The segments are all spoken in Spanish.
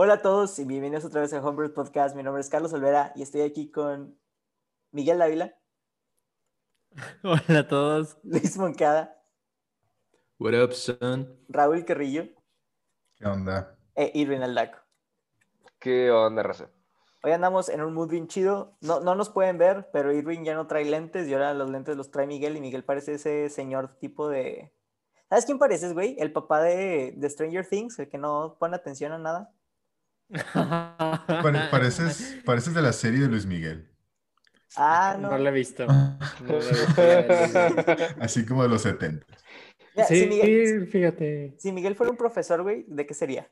Hola a todos y bienvenidos otra vez a Homebrew Podcast. Mi nombre es Carlos Olvera y estoy aquí con Miguel Dávila, Hola a todos. Luis Moncada, What up, son? Raúl Carrillo ¿Qué onda? e Irvin Aldaco. ¿Qué onda, raza? Hoy andamos en un mood bien chido. No, no nos pueden ver, pero Irving ya no trae lentes y ahora los lentes los trae Miguel y Miguel parece ese señor tipo de... ¿Sabes quién pareces, güey? El papá de, de Stranger Things, el que no pone atención a nada. Pare- pareces, pareces de la serie de Luis Miguel. Ah, no. No lo he visto. No lo he visto. Así como de los 70. Mira, si, Sí, Miguel, fíjate. si Miguel fuera un profesor, güey, ¿de qué sería?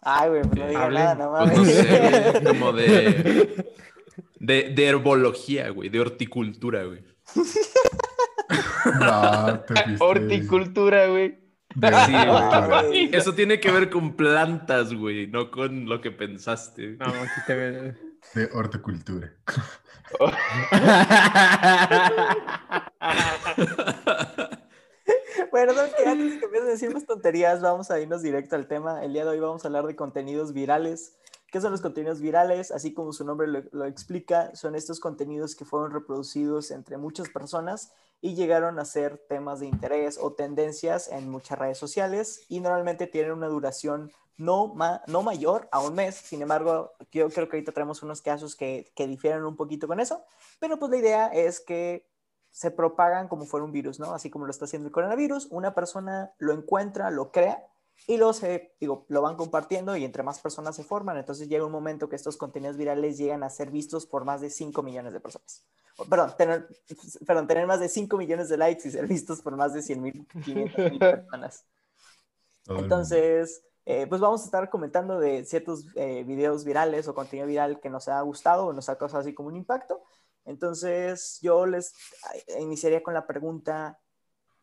Ay, güey, pues no diga nada, no Pues no mames. sé, güey, como de, de, de herbología, güey, de horticultura, güey. No, te Horticultura, güey. de Sí, horticultura. güey. Eso tiene que ver con plantas, güey, no con lo que pensaste. No, aquí te veo. De horticultura. Bueno, ¿sabes qué? Antes de que empiecen a decir más tonterías, vamos a irnos directo al tema. El día de hoy vamos a hablar de contenidos virales. ¿Qué son los contenidos virales? Así como su nombre lo, lo explica, son estos contenidos que fueron reproducidos entre muchas personas y llegaron a ser temas de interés o tendencias en muchas redes sociales y normalmente tienen una duración no, ma- no mayor a un mes. Sin embargo, yo creo que ahorita traemos unos casos que, que difieren un poquito con eso, pero pues la idea es que se propagan como fuera un virus, ¿no? Así como lo está haciendo el coronavirus, una persona lo encuentra, lo crea y luego se, digo, lo van compartiendo y entre más personas se forman, entonces llega un momento que estos contenidos virales llegan a ser vistos por más de 5 millones de personas. Perdón, tener, perdón, tener más de 5 millones de likes y ser vistos por más de 100 mil, 500 mil personas. Entonces, eh, pues vamos a estar comentando de ciertos eh, videos virales o contenido viral que nos ha gustado o nos ha causado así como un impacto. Entonces, yo les eh, iniciaría con la pregunta,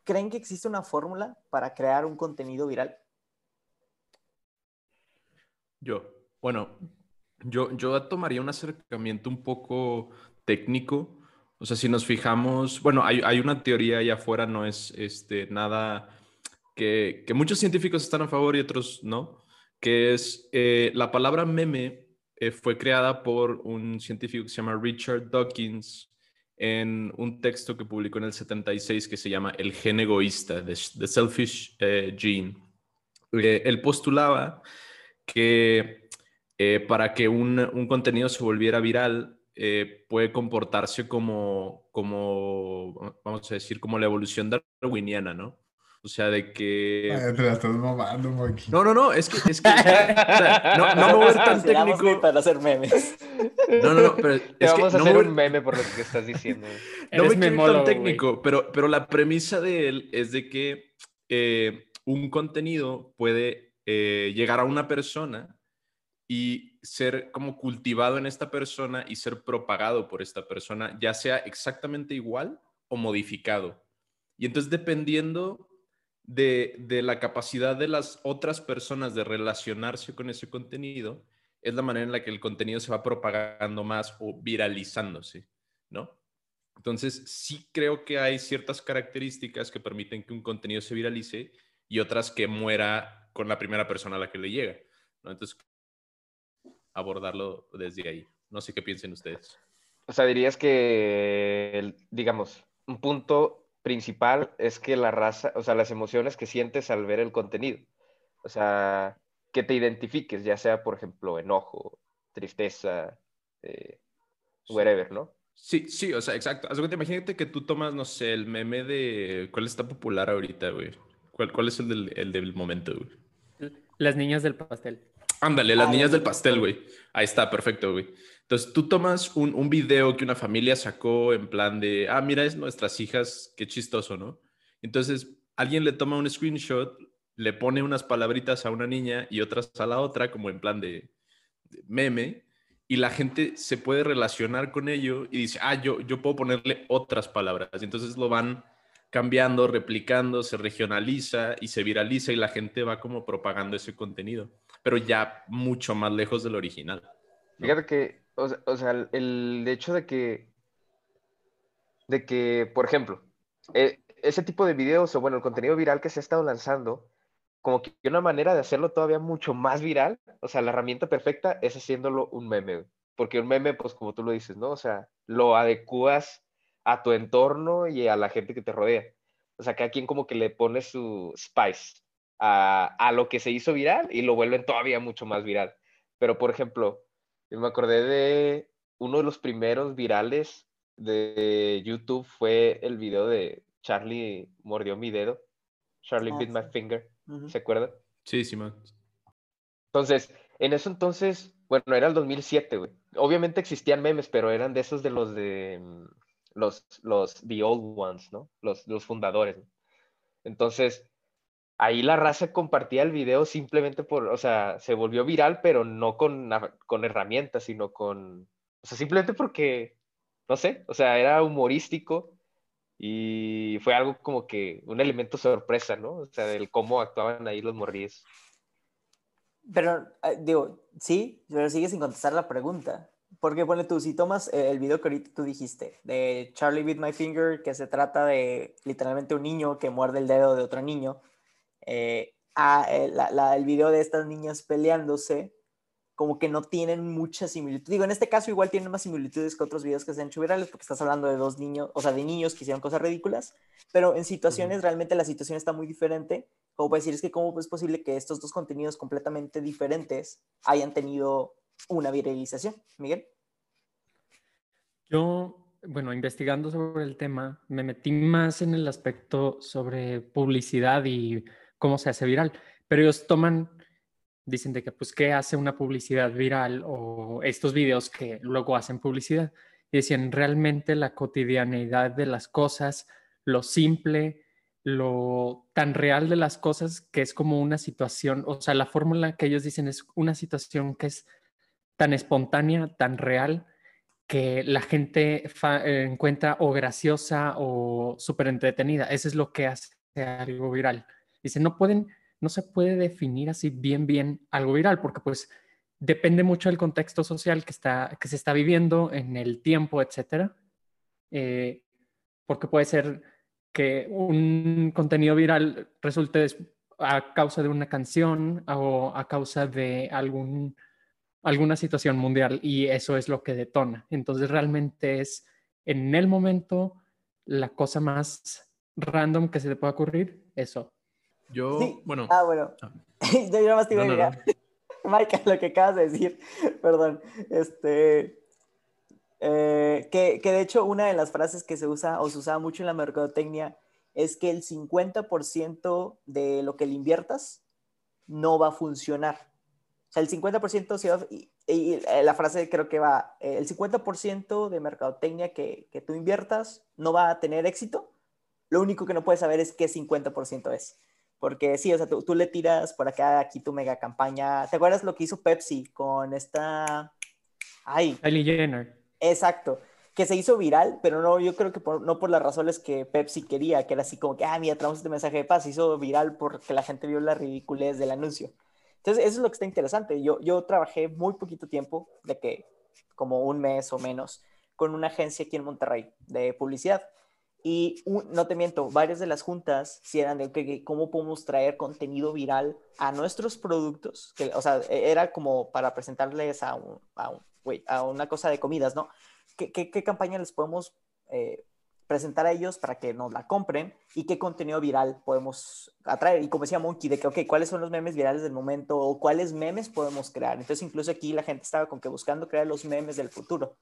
¿creen que existe una fórmula para crear un contenido viral? Yo, bueno, yo, yo tomaría un acercamiento un poco técnico. O sea, si nos fijamos, bueno, hay, hay una teoría allá afuera, no es este, nada que, que muchos científicos están a favor y otros no, que es eh, la palabra meme eh, fue creada por un científico que se llama Richard Dawkins en un texto que publicó en el 76 que se llama El gen egoísta, The, The Selfish eh, Gene. Él postulaba que para que un, un contenido se volviera viral eh, puede comportarse como, como, vamos a decir, como la evolución darwiniana, ¿no? O sea, de que... Ay, te la estás mamando, Monkey. No, no, no, es que, es que o sea, no, no me voy a ver tan técnico. para hacer memes. No, no, no, pero Te es que vamos a no me hacer voy- un meme por lo que estás diciendo. no me Eres quiero ir tan técnico, pero, pero la premisa de él es de que eh, un contenido puede eh, llegar a una persona y ser como cultivado en esta persona y ser propagado por esta persona, ya sea exactamente igual o modificado. Y entonces dependiendo de, de la capacidad de las otras personas de relacionarse con ese contenido, es la manera en la que el contenido se va propagando más o viralizándose, ¿no? Entonces, sí creo que hay ciertas características que permiten que un contenido se viralice y otras que muera con la primera persona a la que le llega, ¿no? Entonces, abordarlo desde ahí. No sé qué piensen ustedes. O sea, dirías que, el- digamos, un punto principal es que la raza, o sea, las emociones que sientes al ver el contenido. O sea, que te identifiques, ya sea, por ejemplo, enojo, tristeza, eh, whatever, ¿no? Sí, sí, o sea, exacto. Imagínate que tú tomas, no sé, el meme de... ¿Cuál está popular ahorita, güey? ¿Cuál, cuál es el del, el del momento, güey? Las niñas del pastel. Ándale, las Ah, niñas del pastel, güey. Ahí está, perfecto, güey. Entonces, tú tomas un, un video que una familia sacó en plan de, ah, mira, es nuestras hijas, qué chistoso, ¿no? Entonces, alguien le toma un screenshot, le pone unas palabritas a una niña y otras a la otra, como en plan de, de meme, y la gente se puede relacionar con ello y dice, ah, yo, yo puedo ponerle otras palabras. Y entonces lo van cambiando, replicando, se regionaliza y se viraliza y la gente va como propagando ese contenido, pero ya mucho más lejos del original. ¿no? Fíjate que, o o sea, el- hecho de que, de que, por ejemplo, eh, ese tipo de videos o bueno, el contenido viral que se ha estado lanzando, como que una manera de hacerlo todavía mucho más viral, o sea, la herramienta perfecta es haciéndolo un meme, porque un meme, pues como tú lo dices, ¿no? O sea, lo adecuas a tu entorno y a la gente que te rodea. O sea, cada quien como que le pone su spice a, a lo que se hizo viral y lo vuelven todavía mucho más viral. Pero, por ejemplo, yo me acordé de uno de los primeros virales de YouTube fue el video de Charlie mordió mi dedo. Charlie Ah, bit my sí. finger. Ujú. ¿Se acuerdan? Sí, sí, man. Entonces, en eso entonces, bueno, era el 2007, güey. Obviamente existían memes, pero eran de esos de los de mm, los, los, the old ones, ¿no? Los, los fundadores. ¿no? Entonces, ahí la raza compartía el video simplemente por, o sea, se volvió viral, pero no con, con herramientas, sino con, o sea, simplemente porque, no sé, o sea, era humorístico y fue algo como que un elemento sorpresa, ¿no? O sea, del cómo actuaban ahí los morríes. Pero, eh, digo, sí, pero sigue sin contestar la pregunta. Porque, pone tú, si tomas eh, el video que ahorita tú dijiste, de Charlie Bit My Finger, que se trata de literalmente un niño que muerde el dedo de otro niño, eh, a, eh, la- la- el video de estas niñas peleándose, como que no tienen mucha similitud. Digo, en este caso igual tienen más similitudes que otros videos que se han hecho virales, porque estás hablando de dos niños, o sea, de niños que hicieron cosas ridículas, pero en situaciones, realmente la situación está muy diferente. Como puedes decir, es que cómo es posible que estos dos contenidos completamente diferentes hayan tenido una viralización, Miguel. Yo, bueno, investigando sobre el tema, me metí más en el aspecto sobre publicidad y cómo se hace viral. Pero ellos toman, dicen de que, pues, ¿qué hace una publicidad viral o estos videos que luego hacen publicidad? Y decían, realmente la cotidianeidad de las cosas, lo simple, lo tan real de las cosas que es como una situación, o sea, la fórmula que ellos dicen es una situación que es tan espontánea, tan real, que la gente eh, encuentra o graciosa o súper entretenida. Eso es lo que hace algo viral. Dice, no pueden, no se puede definir así bien, bien algo viral, porque pues depende mucho del contexto social que, está, que se está viviendo en el tiempo, etcétera. Eh, porque puede ser que un contenido viral resulte a causa de una canción o a causa de algún alguna situación mundial y eso es lo que detona. Entonces realmente es en el momento la cosa más random que se te pueda ocurrir, eso. Yo, Sí. bueno. Ah, bueno. Ah. Yo nada más te iba No, a no, agregar, Michael, lo que acabas de decir, perdón, este, eh, que, que de hecho una de las frases que se usa o se usaba mucho en la mercadotecnia es que el 50% de lo que le inviertas no va a funcionar. O sea, el 50% sí va a- y, y la frase creo que va, eh, el 50% de mercadotecnia que, que tú inviertas no va a tener éxito. Lo único que no puedes saber es qué 50% es. Porque sí, o sea, tú, tú le tiras por acá, aquí tu mega campaña. ¿Te acuerdas lo que hizo Pepsi con esta... Ay, Kylie Jenner. exacto. Que se hizo viral, pero no, yo creo que por- no por las razones que Pepsi quería, que era así como que, ah, mira, traemos este mensaje de paz. Se hizo viral porque la gente vio la ridiculez del anuncio. Entonces, eso es lo que está interesante. Yo, yo trabajé muy poquito tiempo, de que como un mes o menos, con una agencia aquí en Monterrey de publicidad. Y un- no te miento, varias de las juntas sí eran de que cómo podemos traer contenido viral a nuestros productos, que, o sea, e- era como para presentarles a, a, una cosa de comidas, ¿no? ¿Qué, qué, qué campaña les podemos eh, presentar a ellos para que nos la compren y qué contenido viral podemos atraer? Y como decía Monkey, de que, ok, ¿cuáles son los memes virales del momento o cuáles memes podemos crear? Entonces, incluso aquí la gente estaba con que buscando crear los memes del futuro,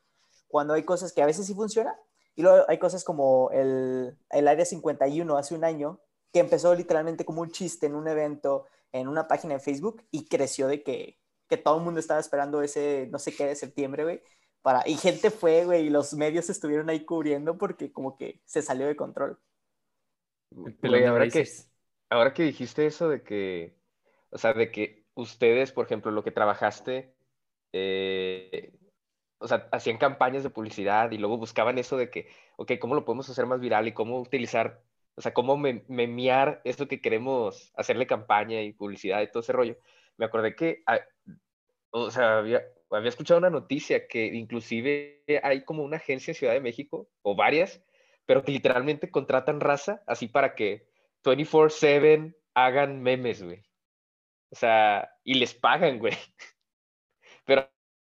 cuando hay cosas que a veces sí funcionan y luego hay cosas como el, el Área 51 hace un año, que empezó literalmente como un chiste en un evento, en una página de Facebook, y creció de que, que todo el mundo estaba esperando ese, no sé qué, de septiembre, güey. Para, y gente fue, güey, y los medios estuvieron ahí cubriendo porque como que se salió de control. Güey, ahora que, ahora que dijiste eso de que, o sea, de que ustedes, por ejemplo, lo que trabajaste, eh, o sea, hacían campañas de publicidad y luego buscaban eso de que, ok, ¿cómo lo podemos hacer más viral y cómo utilizar, o sea, cómo mem- memear eso que queremos hacerle campaña y publicidad y todo ese rollo? Me acordé que, ah, o sea, había, había escuchado una noticia que inclusive hay como una agencia en Ciudad de México, o varias, pero que literalmente contratan raza así para que 24/7 hagan memes, güey. O sea, y les pagan, güey. Pero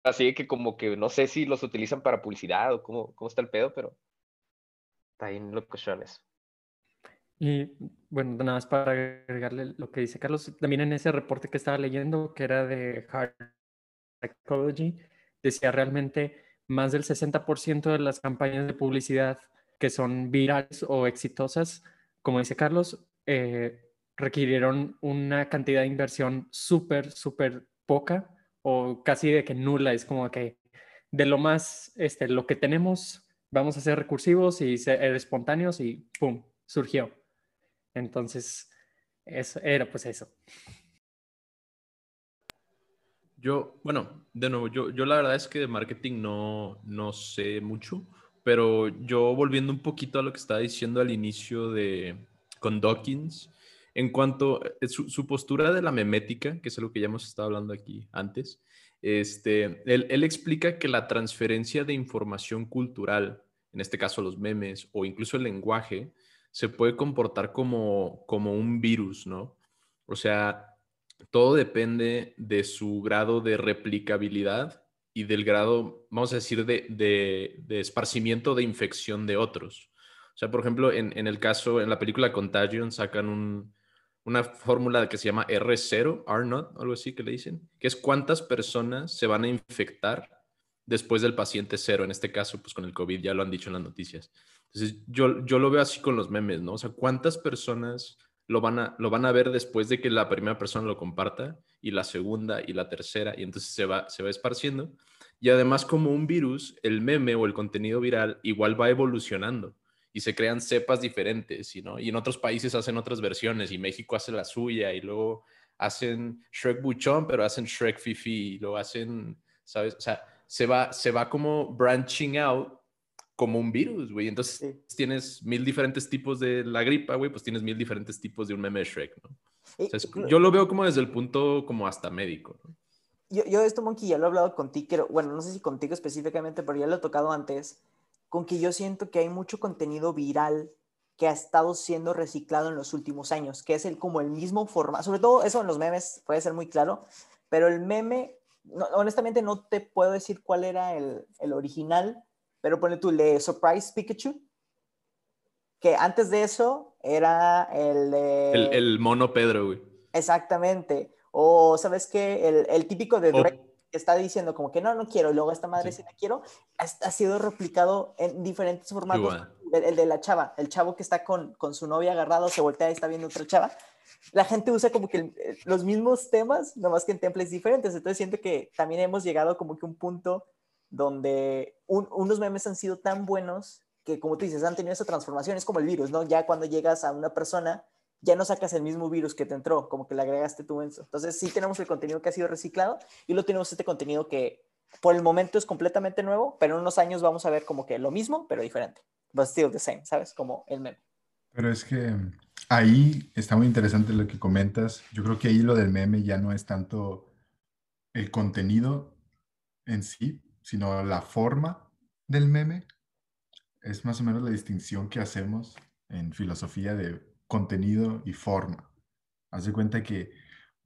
así que como que no sé si los utilizan para publicidad o cómo, cómo está el pedo, pero está ahí en locaciones. Y bueno, nada más para agregarle lo que dice Carlos, también en ese reporte que estaba leyendo, que era de Hard Psychology, decía realmente más del 60% de las campañas de publicidad que son virales o exitosas, como dice Carlos, eh, requirieron una cantidad de inversión súper, súper poca o casi de que nula. Es como que de lo más, este, lo que tenemos, vamos a ser recursivos y ser espontáneos y ¡pum! surgió. Entonces, eso era pues eso. Yo, bueno, de nuevo, yo, yo la verdad es que de marketing no, no sé mucho, pero yo volviendo un poquito a lo que estaba diciendo al inicio de con Dawkins, en cuanto a eh, su, postura de la memética, que es algo que ya hemos estado hablando aquí antes, este, él, él, explica que la transferencia de información cultural, en este caso los memes o incluso el lenguaje, se puede comportar como, como un virus, ¿no? O sea, todo depende de su grado de replicabilidad y del grado, vamos a decir, de, de, esparcimiento de infección de otros. O sea, por ejemplo, en, en el caso, en la película Contagion sacan una fórmula que se llama R0, R0, algo así que le dicen, que es cuántas personas se van a infectar después del paciente cero, en este caso, pues con el COVID, ya lo han dicho en las noticias. Entonces, yo, yo lo veo así con los memes, ¿no? O sea, cuántas personas lo van, a, lo van a ver después de que la primera persona lo comparta y la segunda y la tercera y entonces se va, se va esparciendo. Y además como un virus, el meme o el contenido viral igual va evolucionando y se crean cepas diferentes, ¿no? Y en otros países hacen otras versiones y México hace la suya y luego hacen Shrek Buchón, pero hacen Shrek Fifi y lo hacen, ¿sabes? O sea, se va, se va como branching out como un virus, güey. Entonces tienes mil diferentes tipos de la gripa, güey, pues tienes mil diferentes tipos de un meme de Shrek, ¿no? yo lo veo como desde el punto como hasta médico, ¿no? Yo, yo esto, Monkey, ya lo he hablado contigo, bueno, no sé si contigo específicamente, pero ya lo he tocado antes, con que yo siento que hay mucho contenido viral que ha estado siendo reciclado en los últimos años, que es el, como el mismo formato, sobre todo eso en los memes puede ser muy claro, pero el meme, honestamente no te puedo decir cuál era el, el original, pero pone tú el de Surprise Pikachu, que antes de eso era el de... El, mono Pedro, güey. Exactamente. O, ¿sabes qué? El, el típico de que está diciendo como que no, no quiero, y luego esta madre sí, la quiero, ha, ha, sido replicado en diferentes formatos. El, de la chava, el chavo que está con, con su novia agarrado, se voltea y está viendo otra chava. La gente usa como que los mismos temas, nomás que en templates diferentes. Entonces siento que también hemos llegado como que un punto donde unos memes han sido tan buenos que, como tú dices, han tenido esa transformación. Es como el virus, ¿no? Ya cuando llegas a una persona, ya no sacas el mismo virus que te entró, como que le agregaste tú eso. Entonces, sí tenemos el contenido que ha sido reciclado y lo tenemos este contenido que por el momento es completamente nuevo, pero en unos años vamos a ver como que lo mismo, pero diferente. But still the same, ¿sabes? Como el meme. Pero es que ahí está muy interesante lo que comentas. Yo creo que ahí lo del meme ya no es tanto el contenido en sí, sino la forma del meme. Es más o menos la distinción que hacemos en filosofía de contenido y forma. Haz de cuenta que,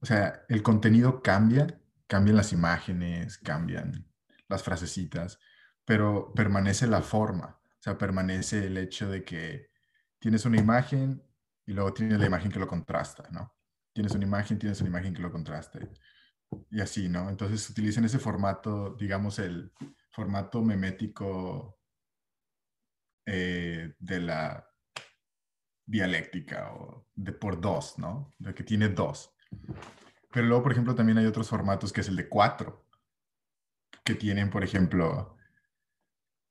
o sea, el contenido cambia, cambian las imágenes, cambian las frasecitas, pero permanece la forma. O sea, permanece el hecho de que tienes una imagen y luego tienes la imagen que lo contrasta, ¿no? Tienes una imagen, tienes una imagen que lo contrasta y así, ¿no? Entonces utilizan ese formato, digamos, el formato memético eh, de la dialéctica o de por dos, ¿no? De que tiene dos. Pero luego, por ejemplo, también hay otros formatos que es el de cuatro, que tienen, por ejemplo,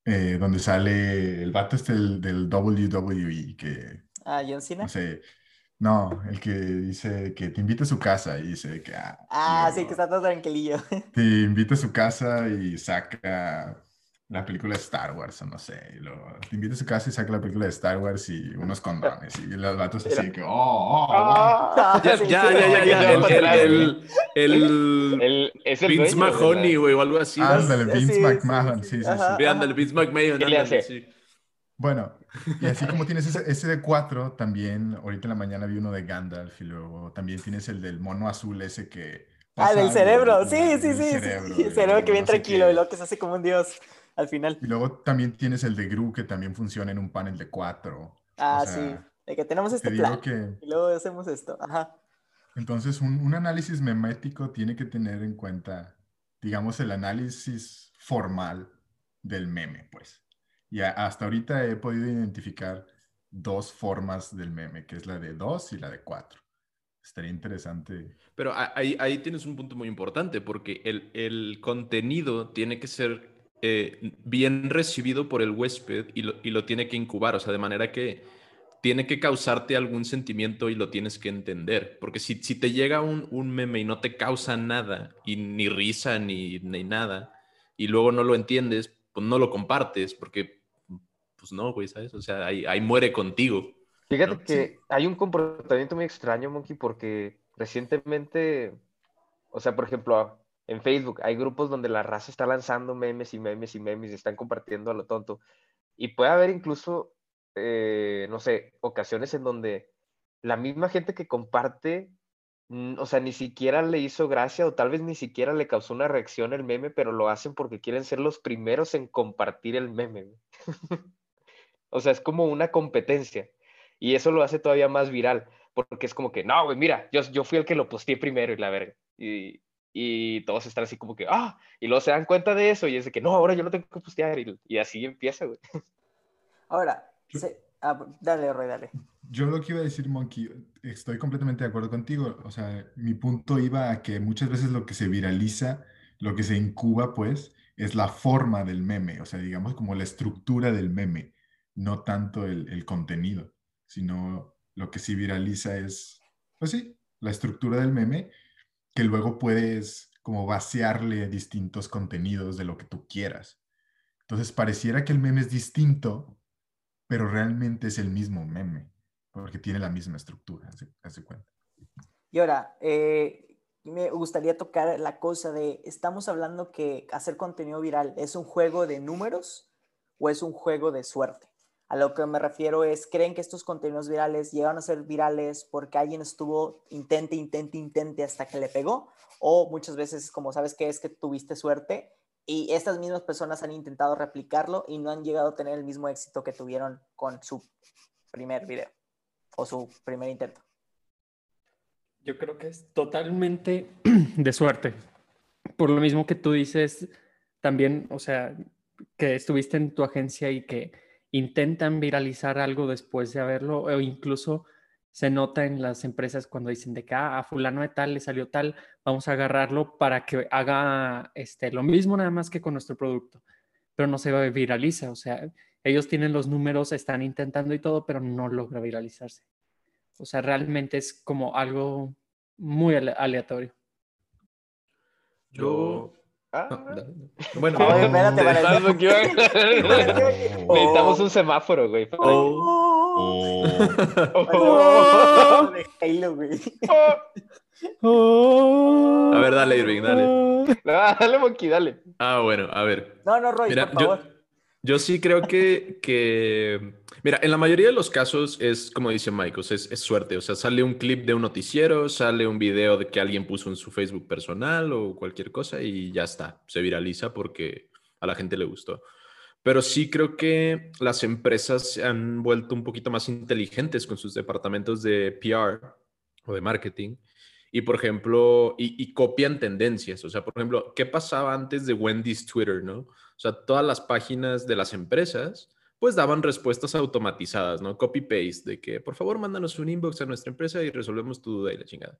eh, donde sale el vato este del, del WWE, que... Ah, John Cena. No sé, no, el que dice que te invita a su casa y dice que... Ah, ah sí, que está todo tranquilillo. Te invita a su casa y saca la película de Star Wars, o no sé. lo, te invita a su casa y saca la película de Star Wars y unos condones. Y los vatos así que... ¡Oh, oh, oh! Ah, ya, ya, ya, ya, El, el, el, es el Vince Mahoney, güey, o algo así. Ándale, Vince McMahon, sí, sí, sí. Ándale, Vince McMahon. ¿Qué le hace? Sí. Bueno, y así como tienes ese, ese de cuatro, también ahorita en la mañana vi uno de Gandalf y luego también tienes el del mono azul ese que... Ah, pasa del algo, cerebro. ¿no? Sí, sí, Del sí. sí, cerebro, sí, El cerebro que bien tranquilo y luego que se hace como un dios al final. Y luego también tienes el de Gru que también funciona en un panel de cuatro. Ah, O sea, sí. De que tenemos este Te digo plan. que Y luego hacemos esto. Ajá. entonces un, un análisis memético tiene que tener en cuenta, digamos, el análisis formal del meme, pues. Y a- hasta ahorita he podido identificar dos formas del meme, que es la de dos y la de cuatro. Estaría interesante. Pero ahí, ahí tienes un punto muy importante, porque el, el contenido tiene que ser eh, bien recibido por el huésped y lo, y lo tiene que incubar, o sea, de manera que tiene que causarte algún sentimiento y lo tienes que entender. Porque si, si te llega un, un meme y no te causa nada, y ni risa ni, ni nada, y luego no lo entiendes, pues no lo compartes, porque, pues no, güey, ¿sabes? O sea, ahí, ahí muere contigo. Fíjate ¿no? que hay un comportamiento muy extraño, Monkey, porque recientemente, o sea, por ejemplo, en Facebook hay grupos donde la raza está lanzando memes y memes y memes y están compartiendo a lo tonto. Y puede haber incluso, eh, no sé, ocasiones en donde la misma gente que comparte, o sea, ni siquiera le hizo gracia o tal vez ni siquiera le causó una reacción el meme, pero lo hacen porque quieren ser los primeros en compartir el meme. O sea, es como una competencia. Y eso lo hace todavía más viral, porque es como que, no, güey, mira, yo, yo fui el que lo posteé primero y la verga. Y, y todos están así como que, ah, y luego se dan cuenta de eso y es de que, no, ahora yo lo tengo que postear. Y, y así empieza, güey. Ahora, se- ah, dale, Roy, dale. Yo lo que iba a decir, Monkey, estoy completamente de acuerdo contigo. O sea, mi punto iba a que muchas veces lo que se viraliza, lo que se incuba, pues, es la forma del meme. O sea, digamos como la estructura del meme, no tanto el, el contenido, sino lo que sí viraliza es, pues sí, la estructura del meme, que luego puedes como vaciarle distintos contenidos de lo que tú quieras. Entonces, pareciera que el meme es distinto, pero realmente es el mismo meme, porque tiene la misma estructura, hace, cuenta. Y ahora, eh, me gustaría tocar la cosa de, estamos hablando que hacer contenido viral es un juego de números o es un juego de suerte. A lo que me refiero es, ¿creen que estos contenidos virales llegaron a ser virales porque alguien estuvo intente, intente, intente hasta que le pegó? O muchas veces, como sabes que es que tuviste suerte y estas mismas personas han intentado replicarlo y no han llegado a tener el mismo éxito que tuvieron con su primer video o su primer intento. Yo creo que es totalmente de suerte. Por lo mismo que tú dices, también, o sea, que estuviste en tu agencia y que intentan viralizar algo después de haberlo, o incluso se nota en las empresas cuando dicen de que "Ah, a fulano de tal le salió tal, vamos a agarrarlo para que haga este, lo mismo nada más que con nuestro producto, pero no se viraliza, o sea, ellos tienen los números, están intentando y todo, pero no logra viralizarse. O sea, realmente es como algo muy ale- aleatorio. Yo... Ah, no. Bueno, Oye, espérate, para Espérate. Necesitamos un semáforo, güey. Oh. Oh. A ver, dale, Irving, dale. No, dale, Monkey, dale. Ah, bueno, a ver. No, no, Roy, Mira, por favor. yo sí creo que, Mira, en la mayoría de los casos es como dice es, es suerte. O sea, sale un clip de un noticiero, sale un video de que alguien puso en su Facebook personal o cualquier cosa y ya está. Se viraliza porque a la gente le gustó. Pero sí creo que las empresas se han vuelto un poquito más inteligentes con sus departamentos de PR o de marketing. Y por ejemplo, y, y copian tendencias. O sea, por ejemplo, ¿qué pasaba antes de Wendy's Twitter, no? O sea, todas las páginas de las empresas, pues daban respuestas automatizadas, ¿no? Copy-paste, de que por favor mándanos un inbox a nuestra empresa y resolvemos tu duda y la chingada.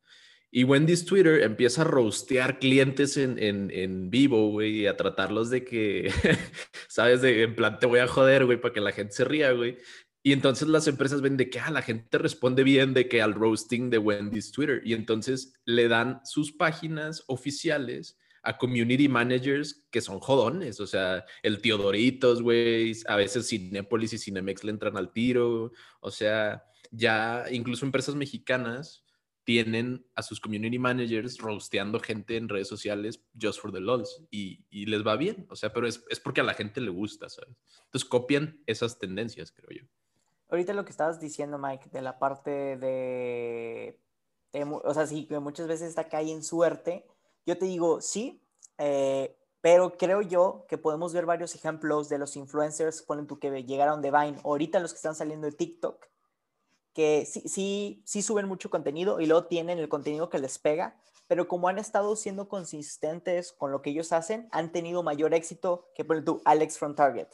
Y Wendy's Twitter empieza a rostear clientes en, en, en vivo, güey, y a tratarlos de que, ¿sabes? De, en plan, te voy a joder, güey, para que la gente se ría, güey. Y entonces las empresas ven de que ah, la gente responde bien de que al roasting de Wendy's Twitter. Y entonces le dan sus páginas oficiales a community managers que son jodones. O sea, el Teodoritos, güey. A veces Cinépolis y Cinemex le entran al tiro. O sea, ya incluso empresas mexicanas tienen a sus community managers roasteando gente en redes sociales just for the lols y, les va bien, o sea, pero es, es, porque a la gente le gusta, ¿sabes? Entonces copian esas tendencias, creo yo. Ahorita lo que estabas diciendo, Mike, de la parte de, de o sea, sí, que muchas veces está acá en suerte, yo te digo, sí, eh, pero creo yo que podemos ver varios ejemplos de los influencers, ponen tú que llegaron de Vine, ahorita los que están saliendo de TikTok, que sí, sí, sí suben mucho contenido y luego tienen el contenido que les pega, pero como han estado siendo consistentes con lo que ellos hacen, han tenido mayor éxito que, por tú, Alex from Target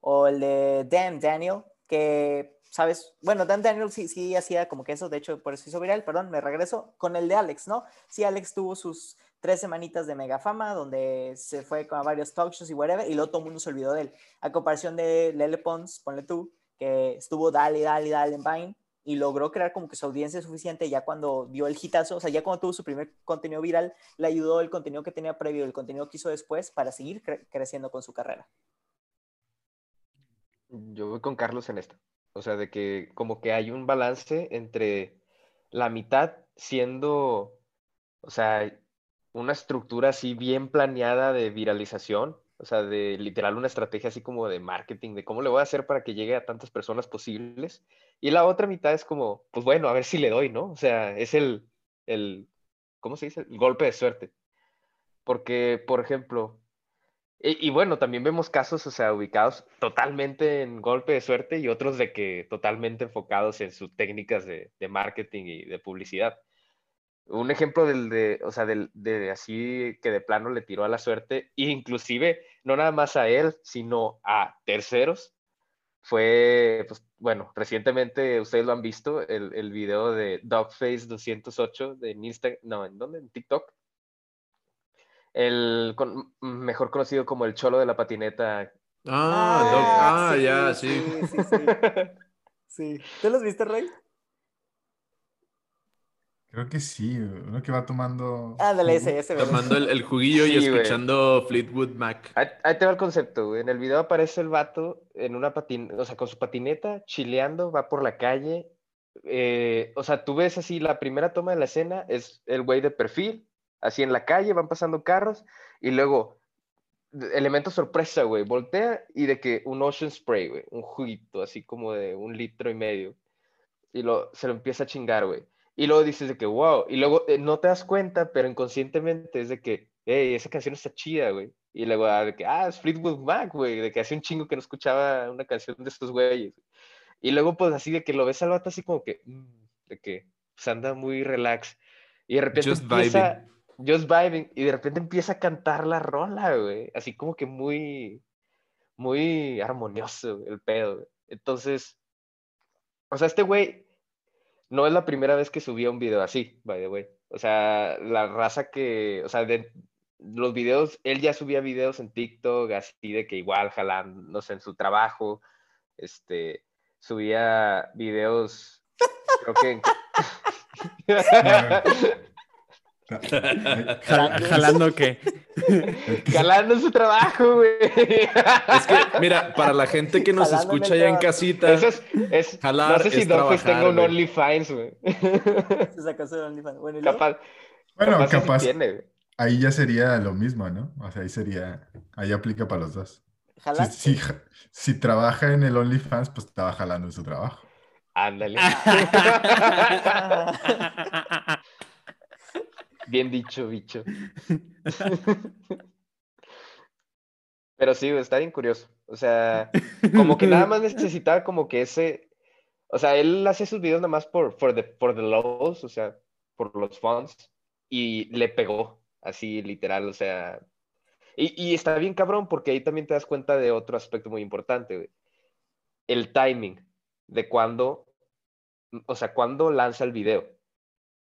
o el de Dan Daniel, que, ¿sabes? Bueno, Dan Daniel sí, sí hacía como que eso, de hecho, por eso hizo viral, perdón, me regreso con el de Alex, ¿no? Sí, Alex tuvo sus tres semanitas de mega fama, donde se fue con varios talk shows y whatever, y luego todo el mundo se olvidó de él. A comparación de Lele Pons, ponle tú, que estuvo dale, dale, dale en Vine, y logró crear como que su audiencia suficiente ya cuando dio el hitazo, o sea, ya cuando tuvo su primer contenido viral, le ayudó el contenido que tenía previo, el contenido que hizo después para seguir cre creciendo con su carrera. Yo voy con Carlos en esto. O sea, de que como que hay un balance entre la mitad siendo, o sea, una estructura así bien planeada de viralización, o sea, de literal una estrategia así como de marketing, de cómo le voy a hacer para que llegue a tantas personas posibles. Y la otra mitad es como, pues bueno, a ver si le doy, ¿no? O sea, es el, el ¿cómo se dice? El golpe de suerte. Porque, por ejemplo, y, y, bueno, también vemos casos, o sea, ubicados totalmente en golpe de suerte y otros de que totalmente enfocados en sus técnicas de, de marketing y de publicidad. Un ejemplo del de, o sea, del, de así que de plano le tiró a la suerte, e inclusive no nada más a él, sino a terceros, fue, pues, bueno, recientemente ustedes lo han visto, el, el video de Dogface208 de Instagram, no, ¿en dónde? En TikTok. El con, mejor conocido como el cholo de la patineta. Ah, ah, ah sí, ya, sí. Sí, sí, sí. sí. ¿Tú los viste, Rey? Creo que sí, uno que va tomando. Ándale, ese, ese. Tomando el, el juguillo sí, y escuchando wey. Fleetwood Mac. Ahí, ahí, te va el concepto, güey. En el video aparece el vato en una patineta, o sea, con su patineta, chileando, va por la calle. Eh, o sea, tú ves así, la primera toma de la escena es el güey de perfil, así en la calle, van pasando carros, y luego, elemento sorpresa, güey, voltea y de que un Ocean Spray, güey, un juguito, así como de un litro y medio, y lo, se lo empieza a chingar, güey y luego dices de que, wow, y luego eh, no te das cuenta, pero inconscientemente es de que, hey, esa canción está chida, güey. Y luego ah, de que, ah, es Fleetwood Mac, güey, de que hace un chingo que no escuchaba una canción de estos güeyes. Y luego, pues así de que lo ves al vato así como que, mmm, de que pues, anda muy relax. Y de repente Just empieza, vibing. just vibing, y de repente empieza a cantar la rola, güey. Así como que muy, muy armonioso el pedo, güey. Entonces, o sea, este güey no es la primera vez que subía un video así, by the way. O sea, la raza que, o sea, de los videos, él ya subía videos en TikTok, así de que igual jalándose en su trabajo, este, subía videos, creo que... ¿Jalando qué? Jalando su trabajo, güey. Es que, mira, para la gente que nos escucha ya en casita, Eso es, es- Jalar no sé si es trabajar, tenga un. OnlyFans, güey. Se sacó su OnlyFans. Bueno. Capaz, Bueno, capaz, sí capaz, tiene, güey. ahí ya sería lo mismo, ¿no? O sea, ahí sería, ahí aplica para los dos. Si, si, si trabaja en el OnlyFans, pues estaba jalando en su trabajo. Ándale. Bien dicho, bicho. Pero sí, está bien curioso. O sea, como que nada más necesitaba como que ese... O sea, él hace sus videos nada más por for the, for the lows, o sea, por los fans. Y le pegó, así literal, o sea... Y, y está bien cabrón porque ahí también te das cuenta de otro aspecto muy importante, güey. El timing de cuando, o sea, cuando lanza el video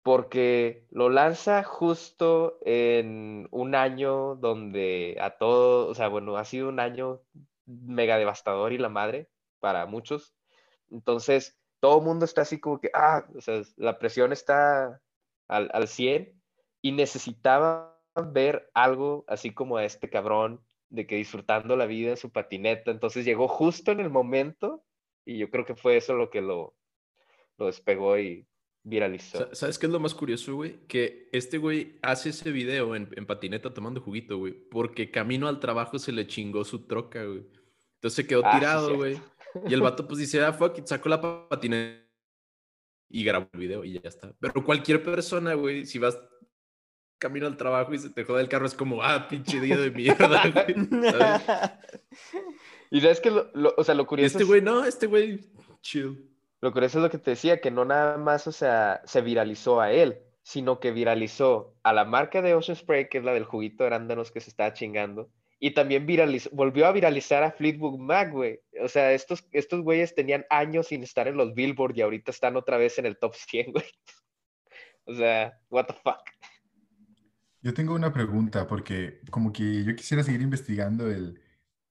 porque lo lanza justo en un año donde a todo, o sea, bueno, ha sido un año mega devastador y la madre para muchos. Entonces, todo el mundo está así como que, ah, o sea, la presión está al, al 100 y necesitaba ver algo así como a este cabrón de que disfrutando la vida en su patineta. Entonces llegó justo en el momento y yo creo que fue eso lo que lo, lo despegó y viralizó. Sa- ¿Sabes qué es lo más curioso, güey? Que este güey hace ese video en, en patineta tomando juguito, güey, porque camino al trabajo se le chingó su troca, güey. Entonces se quedó Ah, tirado, güey. Y el vato pues dice, ah, fuck it, sacó la pa- patineta y grabó el video y ya está. Pero cualquier persona, güey, si vas camino al trabajo y se te jode el carro, es como, ah, pinche día de mierda, güey. ¿sabes? Y sabes que lo, lo- o sea, lo Y curioso este es- güey, no, este güey, chill. Lo curioso es lo que te decía, que no nada más, o sea, se viralizó a él, sino que viralizó a la marca de Ocean Spray, que es la del juguito de arándanos que se estaba chingando, y también viralizó, volvió a viralizar a Fleetwood Mac, güey. O sea, estos, estos güeyes tenían años sin estar en los Billboard y ahorita están otra vez en el top 100, güey. O sea, what the fuck. Yo tengo una pregunta porque como que yo quisiera seguir investigando el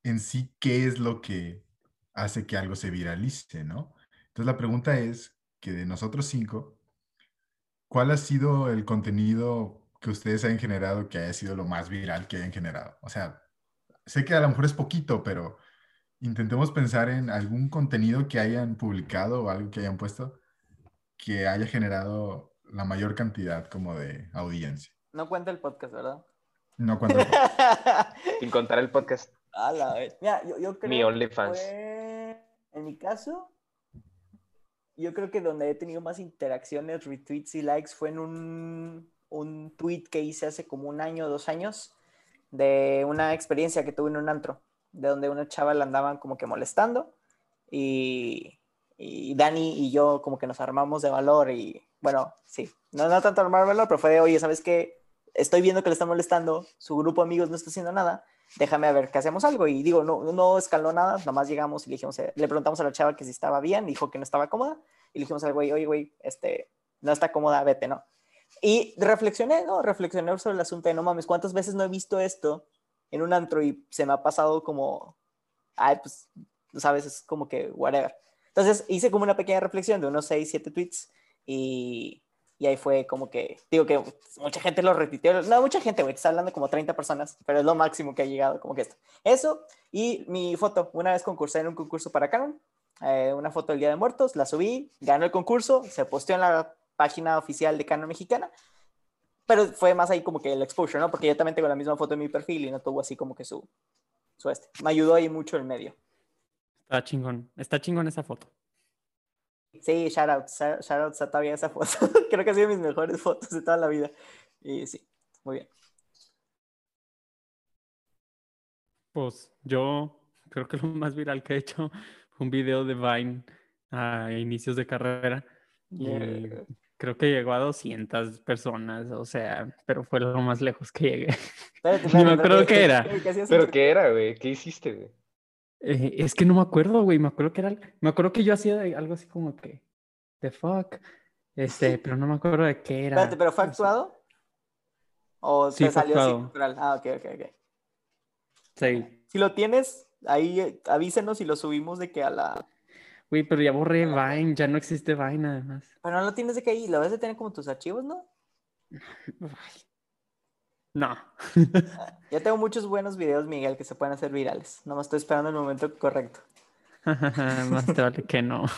en sí qué es lo que hace que algo se viralice, ¿no? Entonces la pregunta es que de nosotros cinco, ¿cuál ha sido el contenido que ustedes hayan generado que haya sido lo más viral que hayan generado? O sea, sé que a lo mejor es poquito, pero intentemos pensar en algún contenido que hayan publicado o algo que hayan puesto que haya generado la mayor cantidad como de audiencia. No cuenta el podcast, ¿verdad? No cuando Sin contar el podcast. A la vez. Mira, yo, yo creo Mi OnlyFans. fue- en mi caso, yo creo que donde he tenido más interacciones, retweets y likes fue en un, un tweet que hice hace como un año, dos años, de una experiencia que tuve en un antro, de donde una chava la andaban como que molestando y, y Dani y yo como que nos armamos de valor y bueno, sí, no, no tanto armar valor, pero fue de, oye, ¿sabes qué? Estoy viendo que le están molestando, su grupo amigos no está haciendo nada, déjame ver que hacemos algo. Y digo, no, no escaló nada, nomás llegamos y le dijimos, le preguntamos a la chava que si estaba bien, dijo que no estaba cómoda, y le dijimos al güey, oye, güey, este, no está cómoda, vete, ¿no? Y reflexioné, ¿no? Reflexioné sobre el asunto de, no mames, ¿cuántas veces no he visto esto en un antro y se me ha pasado como, ay, pues, sabes, es como que, whatever. Entonces hice como una pequeña reflexión de unos 6, 7 tweets y, y ahí fue como que, digo que mucha gente lo repitió, no, mucha gente, güey, está hablando como 30 personas, pero es lo máximo que ha llegado, como que esto. Eso, y mi foto, una vez concursé en un concurso para Canon, eh, una foto del Día de Muertos, la subí, ganó el concurso, se posteó en la página oficial de Canon Mexicana, pero fue más ahí como que el exposure, ¿no? Porque yo también tengo la misma foto en mi perfil y no tuvo así como que su, su este. Me ayudó ahí mucho el medio. Está chingón. Está chingón esa foto. Sí, shoutouts, shout- shoutouts a todavía esa foto. Creo que ha sido mis mejores fotos de toda la vida. Y sí, muy bien. Pues yo creo que lo más viral que he hecho fue un video de Vine a inicios de carrera. Y Yeah. creo que llegó a 200 personas, o sea, pero fue lo más lejos que llegué. Espérate, espérate, acuerdo qué era. ¿qué- qué hacías ¿Pero qué era, güey? ¿Qué hiciste, güey? Eh, es que no me acuerdo, güey. Me acuerdo que era. Me acuerdo que yo hacía algo así como que. The fuck. Este, pero no me acuerdo de qué era. Espérate, ¿pero fue actuado? ¿O Sí, te salió así actuado. natural? Ah, ok, ok, ok. Sí. Si lo tienes, ahí eh, avísenos y lo subimos de que a la... Güey, pero ya borré Vine. Ya no existe Vine, además. Pero no lo tienes de que ahí, lo debes de tener como tus archivos, ¿no? Ay. No. Ya tengo muchos buenos videos, Miguel, que se pueden hacer virales. Nomás estoy esperando el momento correcto. Más te vale que no.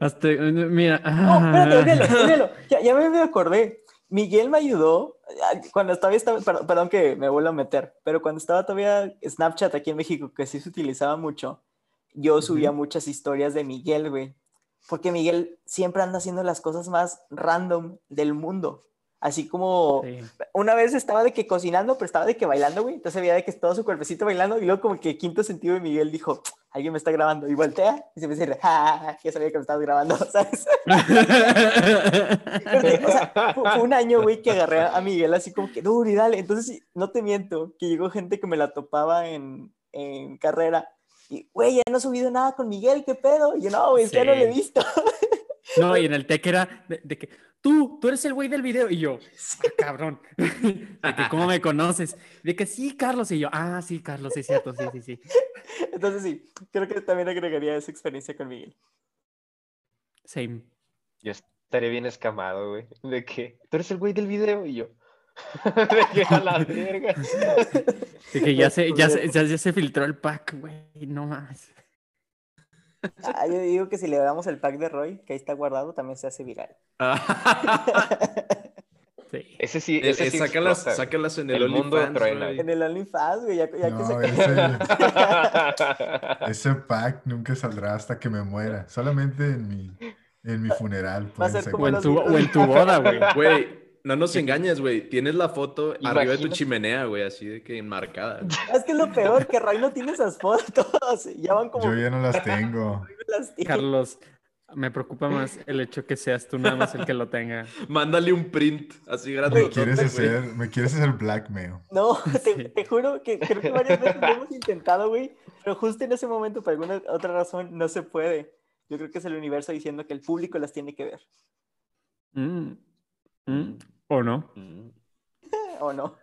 Hasta, mira. No, espérate, ah. olvídalo, olvídalo. Ya, ya me, acordé. Miguel me ayudó ah, cuando todavía estaba, perdón, perdón que me vuelvo a meter, pero cuando estaba todavía Snapchat aquí en México, que sí se utilizaba mucho, yo subía muchas historias de Miguel, güey. Porque Miguel siempre anda haciendo las cosas más random del mundo. Así como Sí. una vez estaba de que cocinando, pero estaba de que bailando, güey. Entonces veía de que todo su cuerpecito bailando y luego como que quinto sentido de Miguel dijo, alguien me está grabando y voltea y se me dice, ya sabía que me estabas grabando, ¿sabes? O sea, fue, fue un año, güey, que agarré a Miguel así como que, duro y dale. Entonces, no te miento, que llegó gente que me la topaba en, en carrera. Y, güey, ya no he subido nada con Miguel, ¿qué pedo? Y yo, no, güey, que ya no lo he Sí. visto. No, y en el tech era de, de que tú, tú eres el güey del video. Y yo, "Ah, cabrón. De que, ¿cómo me conoces? De que sí, Carlos. Y yo, ah, sí, Carlos, sí, es cierto, sí, sí, sí. Entonces, sí, creo que también agregaría esa experiencia con Miguel. Same. Yo estaré bien escamado, güey. De que tú eres el güey del video y yo. De que a la verga. De que ya se, ya se, ya, ya se filtró el pack, güey. No más. Ah, yo digo que si le damos el pack de Roy, que ahí está guardado, también se hace viral. Sí. Ese sí, ese eh, sí sácalas, en el, El mundo OnlyFans. En el OnlyFans, güey, ya, ya que se... ese, ese pack nunca saldrá hasta que me muera. Solamente en mi, en mi funeral. Va a pueden ser O como en, tu, o en tu boda, güey. Güey, no nos engañes, güey. Tienes la foto arriba de tu chimenea, güey, así de que enmarcada. Es que es lo peor, que Roy no tiene esas fotos. Ya van como... Yo ya no las tengo. Carlos, me preocupa más el hecho que seas tú nada más el que lo tenga. Mándale un print así ¿Me grande. quieres hacer, me quieres hacer blackmail? No, te, Sí. te juro que creo que varias veces lo hemos intentado, güey, pero justo en ese momento, por alguna otra razón, no se puede. Yo creo que es el universo diciendo que el público las tiene que ver, Mm, mm, ¿O no? ¿o no?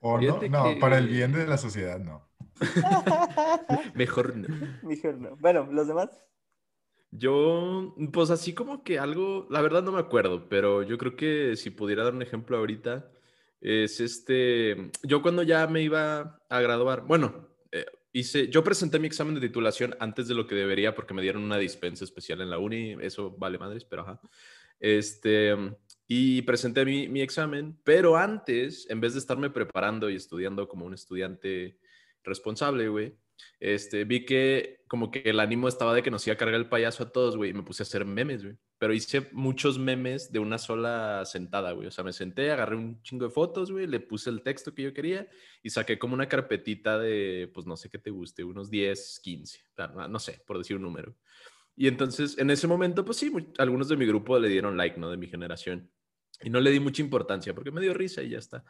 ¿O no? No, para el bien de la sociedad, no. Mejor no. Mejor no. Bueno, los demás. Yo, pues así como que algo, la verdad no me acuerdo, pero yo creo que si pudiera dar un ejemplo ahorita, es este, yo cuando ya me iba a graduar, bueno, eh, hice, yo presenté mi examen de titulación antes de lo que debería porque me dieron una dispensa especial en la uni, eso vale madres, pero ajá. Este, y presenté mi, examen, pero antes, en vez de estarme preparando y estudiando como un estudiante responsable, güey, este, vi que como que el ánimo estaba de que nos iba a cargar el payaso a todos, güey, y me puse a hacer memes, güey. Pero hice muchos memes de una sola sentada, güey. O sea, me senté, agarré un chingo de fotos, güey, le puse el texto que yo quería y saqué como una carpetita de, pues no sé qué te guste, unos 10, 15, o sea, no- sé, por decir un número. Y entonces, en ese momento, pues sí, algunos de mi grupo le dieron like, ¿no? De mi generación. Y no le di mucha importancia porque me dio risa y ya está.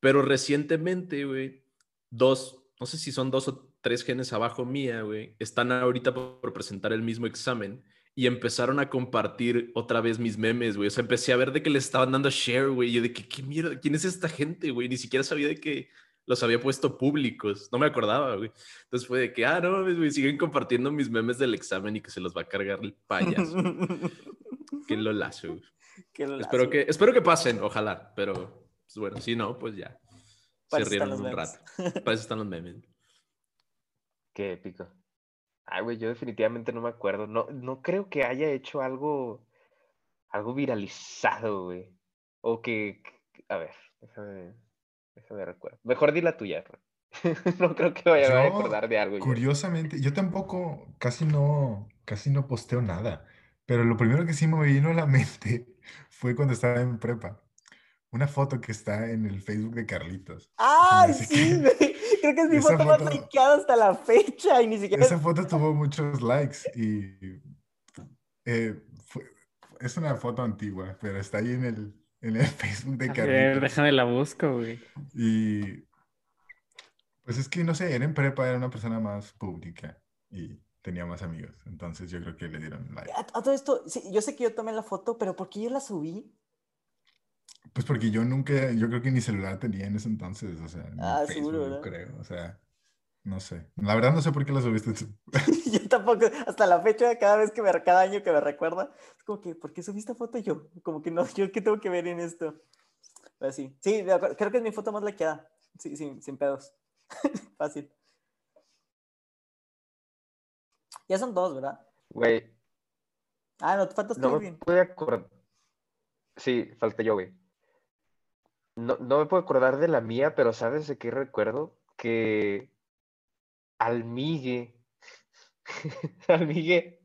Pero recientemente, güey, dos, no sé si son dos o tres genes abajo mía, güey, están ahorita por, presentar el mismo examen y empezaron a compartir otra vez mis memes, güey. O sea, empecé a ver de que les estaban dando share, güey. Yo de que, ¿qué mierda? ¿Quién es esta gente, güey? Ni siquiera sabía de que los había puesto públicos. No me acordaba, güey. Entonces fue de que, ah, no, güey, siguen compartiendo mis memes del examen y que se los va a cargar el payaso. Qué lolazo, güey. Qué lazo. Espero que, espero que pasen, ojalá. Pero, pues bueno, si no, pues ya. Para Se rieron un memes. rato. Para eso están los memes. Qué épico. Ay, güey, yo definitivamente no me acuerdo. No, no creo que haya hecho algo, algo viralizado, güey. O que, a ver, déjame, déjame recuerdo. Mejor di la tuya, Ro. No creo que vaya a Yo, acordar de algo. yo. Curiosamente, yo tampoco, casi no, casi no posteo nada. Pero lo primero que sí me vino a la mente fue cuando estaba en prepa. Una foto que está en el Facebook de Carlitos. ¡Ay, sí, que-! Creo que es mi esa foto más foto- likeada hasta la fecha y ni siquiera... Esa foto tuvo muchos likes y eh, fue- es una foto antigua, pero está ahí en el, en el Facebook de A ver, Carlitos. déjame la busco, güey. Y pues es que no sé, era en prepa, era una persona más pública y tenía más amigos. Entonces yo creo que le dieron like. A, a todo esto, sí, yo sé que yo tomé la foto, pero ¿por qué yo la subí? Pues porque yo nunca, yo creo que ni celular tenía en ese entonces, o sea, Ah, Facebook, seguro, ¿verdad? creo, o sea, no sé. La verdad no sé por qué la subiste tú. Yo tampoco, hasta la fecha, cada vez que me, cada año que me recuerda, es como que, ¿por qué subí esta foto yo? Como que no, yo qué tengo que ver en esto. Pero sí, sí, creo que es mi foto más likeada. Sí, sí, sin pedos. Fácil. Ya son dos, ¿verdad? Güey, Ah, no, te faltas tú, no me puedo acordar. Sí, falta yo, güey. No, no me puedo acordar de la mía, pero ¿sabes de qué recuerdo? Que al Migue, al Migue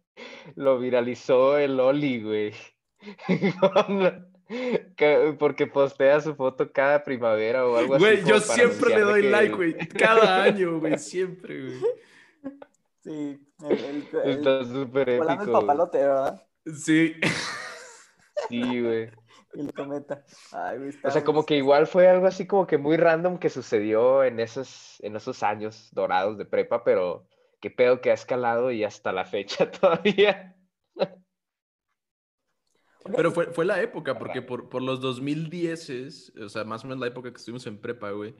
lo viralizó el Oli, güey. Porque postea su foto cada primavera o algo así. Güey, yo siempre le doy que- like, güey. Cada año, güey. Siempre, güey. Sí, el, el, el- Está súper volando el papalote, ¿verdad? Sí. Sí, güey. El cometa. Ay, güey, O sea, como que igual fue algo así como que muy random que sucedió en esos, en esos años dorados de prepa, pero qué pedo que ha escalado y hasta la fecha todavía. Pero fue, fue la época, porque por, por los 2010, o sea, más o menos la época que estuvimos en prepa, güey,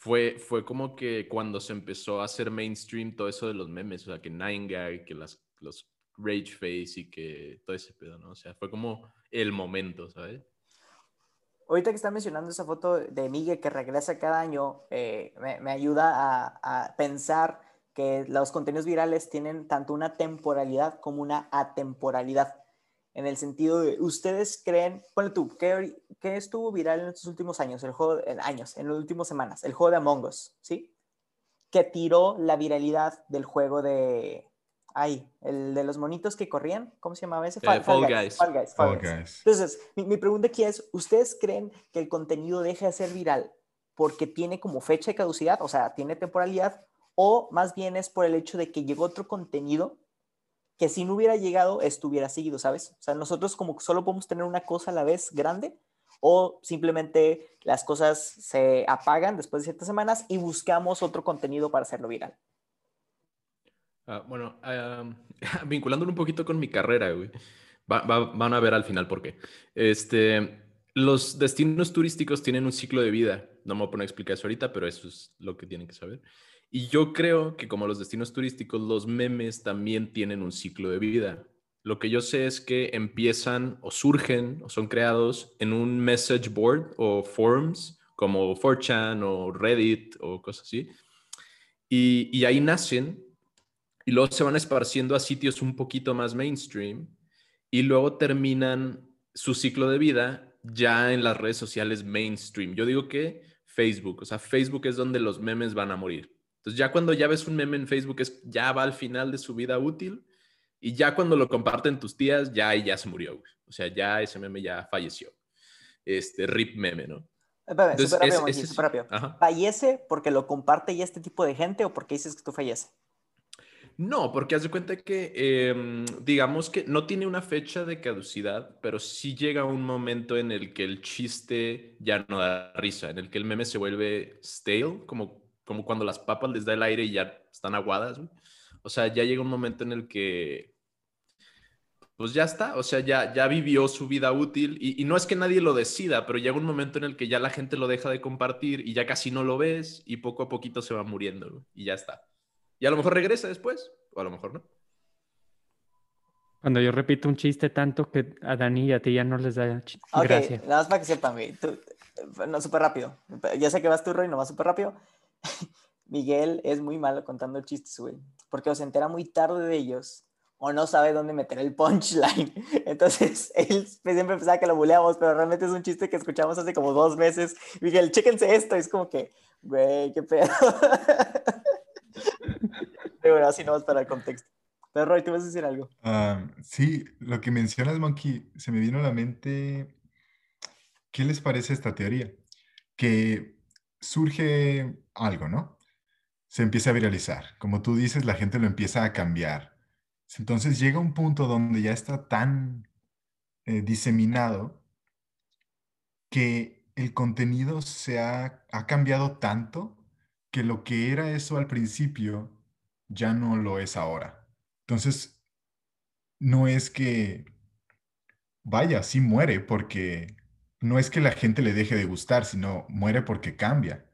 fue, fue como que cuando se empezó a hacer mainstream todo eso de los memes, o sea, que Nine Gag, que las, los Rage Face y que todo ese pedo, ¿no? O sea, fue como el momento, ¿sabes? Ahorita que está mencionando esa foto de Miguel que regresa cada año, eh, me, me ayuda a, a pensar que los contenidos virales tienen tanto una temporalidad como una atemporalidad. En el sentido de, ¿ustedes creen, bueno tú, ¿qué, qué estuvo viral en estos últimos años? El juego, en años, en las últimas semanas, el juego de Among Us, ¿sí? Que tiró la viralidad del juego de, ay, el de los monitos que corrían, ¿cómo se llamaba ese? Eh, Fall Guys. Fall Guys, Fall Fall Guys. Guys. Entonces, mi, mi pregunta aquí es, ¿ustedes creen que el contenido deja de ser viral porque tiene como fecha de caducidad, o sea, tiene temporalidad, o más bien es por el hecho de que llegó otro contenido que si no hubiera llegado, estuviera seguido, ¿sabes? O sea, nosotros como que solo podemos tener una cosa a la vez grande, o simplemente las cosas se apagan después de ciertas semanas y buscamos otro contenido para hacerlo viral. Ah, bueno, vinculándolo un poquito con mi carrera, güey. Va- va- van a ver al final por qué. Este, los destinos turísticos tienen un ciclo de vida. No me voy a poner a explicar eso ahorita, pero eso es lo que tienen que saber. Y yo creo que como los destinos turísticos, los memes también tienen un ciclo de vida. Lo que yo sé es que empiezan o surgen o son creados en un message board o forums como 4chan o Reddit o cosas así. Y, ahí nacen y luego se van esparciendo a sitios un poquito más mainstream y luego terminan su ciclo de vida ya en las redes sociales mainstream. Yo digo que Facebook, o sea, Facebook es donde los memes van a morir. Entonces ya cuando ya ves un meme en Facebook es ya va al final de su vida útil y ya cuando lo comparten tus tías ya ya se murió. güey. O sea, ya ese meme ya falleció. Este rip meme, ¿no? Espérame, Entonces, rápido, es- Monchi, ese- súper rápido. ¿Fallece porque lo comparte ya este tipo de gente o porque dices que tú falleces? No, porque haz de cuenta que, em, digamos que no tiene una fecha de caducidad, pero sí llega un momento en el que el chiste ya no da risa, en el que el meme se vuelve stale, como, como cuando las papas les da el aire y ya están aguadas. güey. O sea, ya llega un momento en el que, pues ya está, o sea, ya, ya vivió su vida útil y, y no es que nadie lo decida, pero llega un momento en el que ya la gente lo deja de compartir y ya casi no lo ves y poco a poquito se va muriendo güey, y ya está. Y a lo mejor regresa después, o a lo mejor no. Cuando yo repito un chiste tanto que a Dani y a ti ya no les da ch- Ok, gracia. nada más para que sepan, güey. Tú- no, súper rápido. Ya sé que vas tú, Roy, nomás súper rápido. Miguel es muy malo contando chistes, güey. Porque se entera muy tarde de ellos o no sabe dónde meter el punchline. Entonces, él siempre pensaba que lo buleamos, pero realmente es un chiste que escuchamos hace como dos meses. Miguel, chéquense esto. Y es como que, güey, qué pedo. Pero bueno, así nomás para el contexto. Pero Roy, tú vas a decir algo. Ah, sí, lo que mencionas, Monkey, se me vino a la mente. ¿Qué les parece esta teoría? Que surge algo, ¿no? Se empieza a viralizar. Como tú dices, la gente lo empieza a cambiar. Entonces llega un punto donde ya está tan eh, diseminado que el contenido se ha, ha cambiado tanto que lo que era eso al principio ya no lo es ahora. Entonces, no es que, vaya, sí muere porque no es que la gente le deje de gustar, sino muere porque cambia.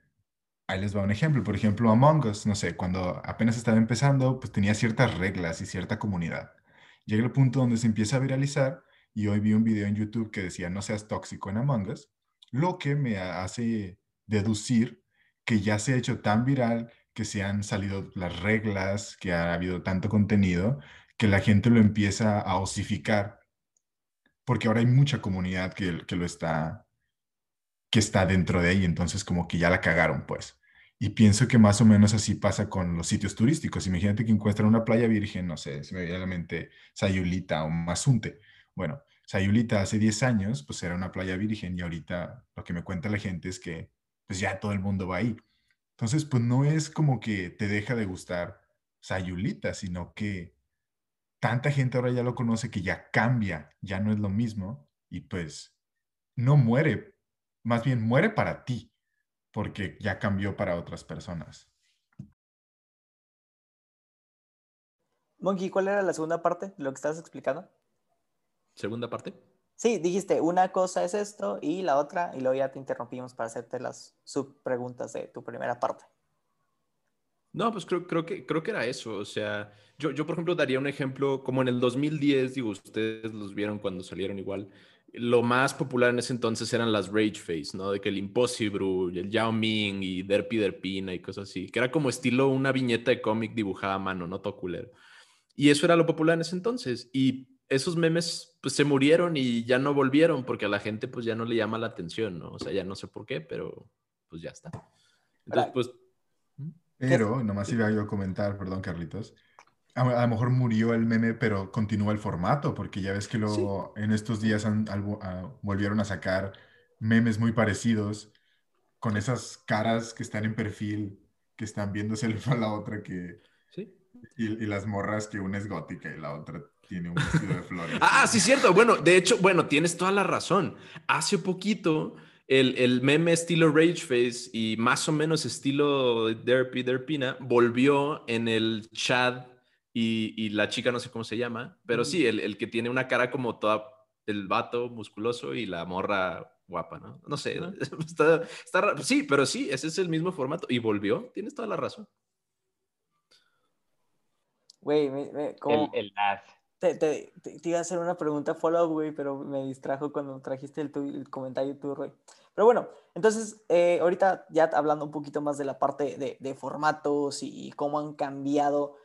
Ahí les va un ejemplo. Por ejemplo, Among Us, no sé, cuando apenas estaba empezando, pues tenía ciertas reglas y cierta comunidad. Llega el punto donde se empieza a viralizar y hoy vi un video en YouTube que decía no seas tóxico en Among Us, lo que me hace deducir que ya se ha hecho tan viral, que se han salido las reglas, que ha habido tanto contenido, que la gente lo empieza a osificar, porque ahora hay mucha comunidad que, lo está, que está dentro de ahí, entonces como que ya la cagaron, pues. Y pienso que más o menos así pasa con los sitios turísticos. Imagínate que encuentran una playa virgen, no sé, se me viene a la mente Sayulita o Mazunte. Bueno, Sayulita hace 10 años, pues era una playa virgen y ahorita lo que me cuenta la gente es que pues ya todo el mundo va ahí. Entonces, pues no es como que te deja de gustar Sayulita, sino que tanta gente ahora ya lo conoce que ya cambia, ya no es lo mismo y pues no muere, más bien muere para ti, porque ya cambió para otras personas. Monkey, ¿cuál era la segunda parte de lo que estabas explicando? Segunda parte. Sí, dijiste, una cosa es esto y la otra, y luego ya te interrumpimos para hacerte las subpreguntas de tu primera parte. No, pues creo, creo, que, creo que era eso. O sea, yo, yo, por ejemplo, daría un ejemplo como en el 2010, digo, ustedes los vieron cuando salieron igual. lo más popular en ese entonces eran las Rage Face, ¿no? De que el Impossible, el Yao Ming y Derpy Derpina y cosas así, que era como estilo una viñeta de cómic dibujada a mano, no todo culero. Y eso era lo popular en ese entonces. Y esos memes pues se murieron y ya no volvieron porque a la gente pues ya no le llama la atención, ¿no? O sea, ya no sé por qué, pero pues ya está. Entonces, pues... Pero, nomás iba yo a comentar, perdón, Carlitos, a, lo mejor murió el meme, pero continúa el formato, porque ya ves que luego en estos días han, volvieron a sacar memes muy parecidos con esas caras que están en perfil, que están viéndose a la otra que... Sí. Y, y, las morras que una es gótica y la otra tiene un vestido de flores. ah, sí, cierto. Bueno, de hecho, bueno, tienes toda la razón. Hace poquito, el, el meme estilo Rage Face y más o menos estilo Derpy Derpina volvió en el chat y, y, la chica no sé cómo se llama, pero sí, el, el, que tiene una cara como toda, el vato musculoso y la morra guapa, ¿no? No sé, está, está, sí, pero sí, ese es el mismo formato y volvió, tienes toda la razón. Güey, me, me, como... El, el. Te, te, te, iba a hacer una pregunta follow-up, güey, pero me distrajo cuando trajiste el, tu, el comentario tú, Roy. Pero bueno, entonces, eh, ahorita ya hablando un poquito más de la parte de, de formatos y, y, cómo han cambiado,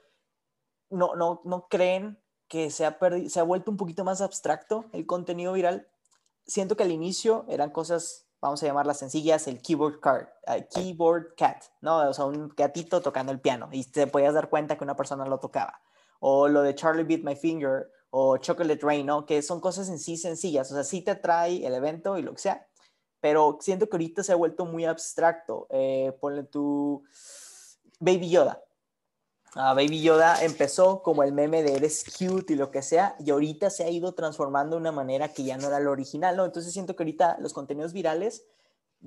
¿no, no, no creen que se ha, se ha vuelto un poquito más abstracto el contenido viral? Siento que al inicio eran cosas, vamos a llamarlas sencillas, el keyboard card, uh, keyboard cat, ¿no? O sea, un gatito tocando el piano y te podías dar cuenta que una persona lo tocaba o lo de Charlie Beat My Finger, o Chocolate Rain, ¿no? Que son cosas en sí sencillas, o sea, sí te trae el evento y lo que sea, pero siento que ahorita se ha vuelto muy abstracto. Eh, ponle tu Baby Yoda. Uh, Baby Yoda empezó como el meme de eres cute y lo que sea, y ahorita se ha ido transformando de una manera que ya no era lo original, ¿no? Entonces siento que ahorita los contenidos virales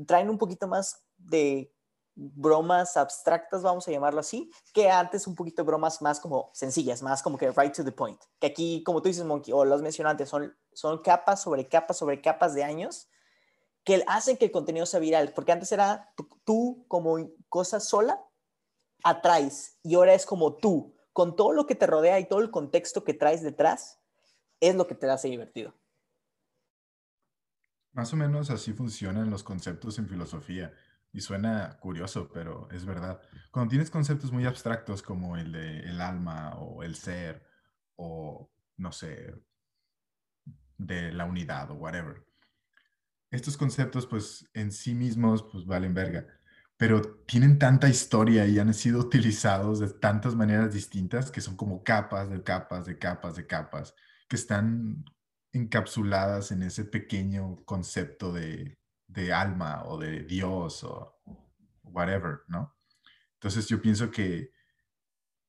traen un poquito más de bromas abstractas, vamos a llamarlo así, que antes un poquito bromas más como sencillas, más como que right to the point. Que aquí, como tú dices, Monkey, o los mencionantes, son, son capas sobre capas sobre capas de años que hacen que el contenido sea viral, porque antes era tú, tú como cosa sola, atraes, y ahora es como tú, con todo lo que te rodea y todo el contexto que traes detrás, es lo que te hace divertido. Más o menos así funcionan los conceptos en filosofía. Y suena curioso, pero es verdad. Cuando tienes conceptos muy abstractos como el de el alma o el ser o, no sé, de la unidad o whatever, estos conceptos pues en sí mismos pues valen verga, pero tienen tanta historia y han sido utilizados de tantas maneras distintas que son como capas de capas de capas de capas que están encapsuladas en ese pequeño concepto de de alma o de Dios o whatever, ¿no? Entonces yo pienso que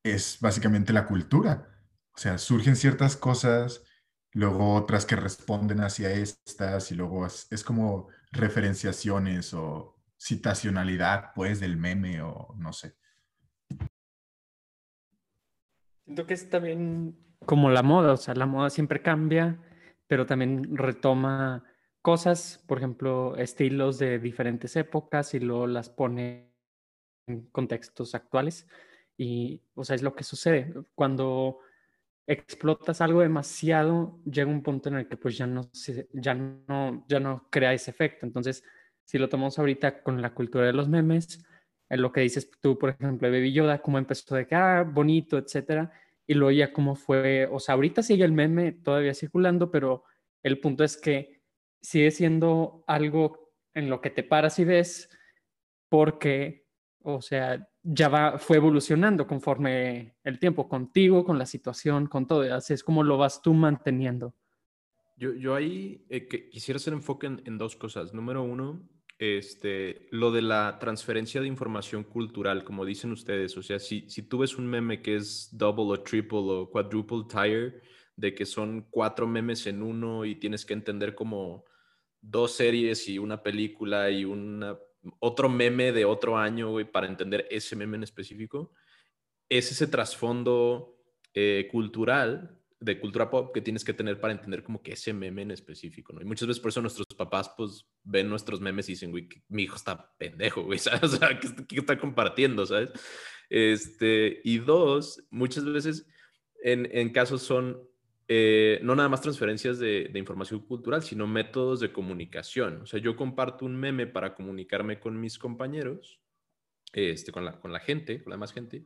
es básicamente la cultura. O sea, surgen ciertas cosas, luego otras que responden hacia estas y luego es, es como referenciaciones o citacionalidad, pues, del meme o no sé. Siento que es también como la moda, o sea, la moda siempre cambia, pero también retoma cosas, por ejemplo, estilos de diferentes épocas y luego las pone en contextos actuales. Y, o sea, es lo que sucede. Cuando explotas algo demasiado, llega un punto en el que pues ya no, ya no, ya no crea ese efecto. Entonces, si lo tomamos ahorita con la cultura de los memes, en lo que dices tú, por ejemplo, de Baby Yoda, cómo empezó de que, ah, bonito, etcétera, y luego ya cómo fue, o sea, ahorita sigue el meme todavía circulando, pero el punto es que sigue siendo algo en lo que te paras y ves porque, o sea, ya va, fue evolucionando conforme el tiempo, contigo, con la situación, con todo. Así es como lo vas tú manteniendo. Yo, yo ahí eh, que quisiera hacer enfoque en, dos cosas. Número uno, este, lo de la transferencia de información cultural, como dicen ustedes. O sea, si, si tú ves un meme que es double o triple o quadruple tire, de que son cuatro memes en uno y tienes que entender como dos series y una película y una, otro meme de otro año, güey, para entender ese meme en específico, es ese trasfondo eh, cultural, de cultura pop, que tienes que tener para entender como que ese meme en específico, ¿no? Y muchas veces por eso nuestros papás, pues, ven nuestros memes y dicen, güey, mi hijo está pendejo, güey, ¿sabes? O sea, ¿qué, está compartiendo, ¿sabes? Este, y dos, muchas veces en, en casos son eh, no nada más transferencias de, de, información cultural, sino métodos de comunicación. O sea, yo comparto un meme para comunicarme con mis compañeros, este, con, la, con la gente, con la demás gente,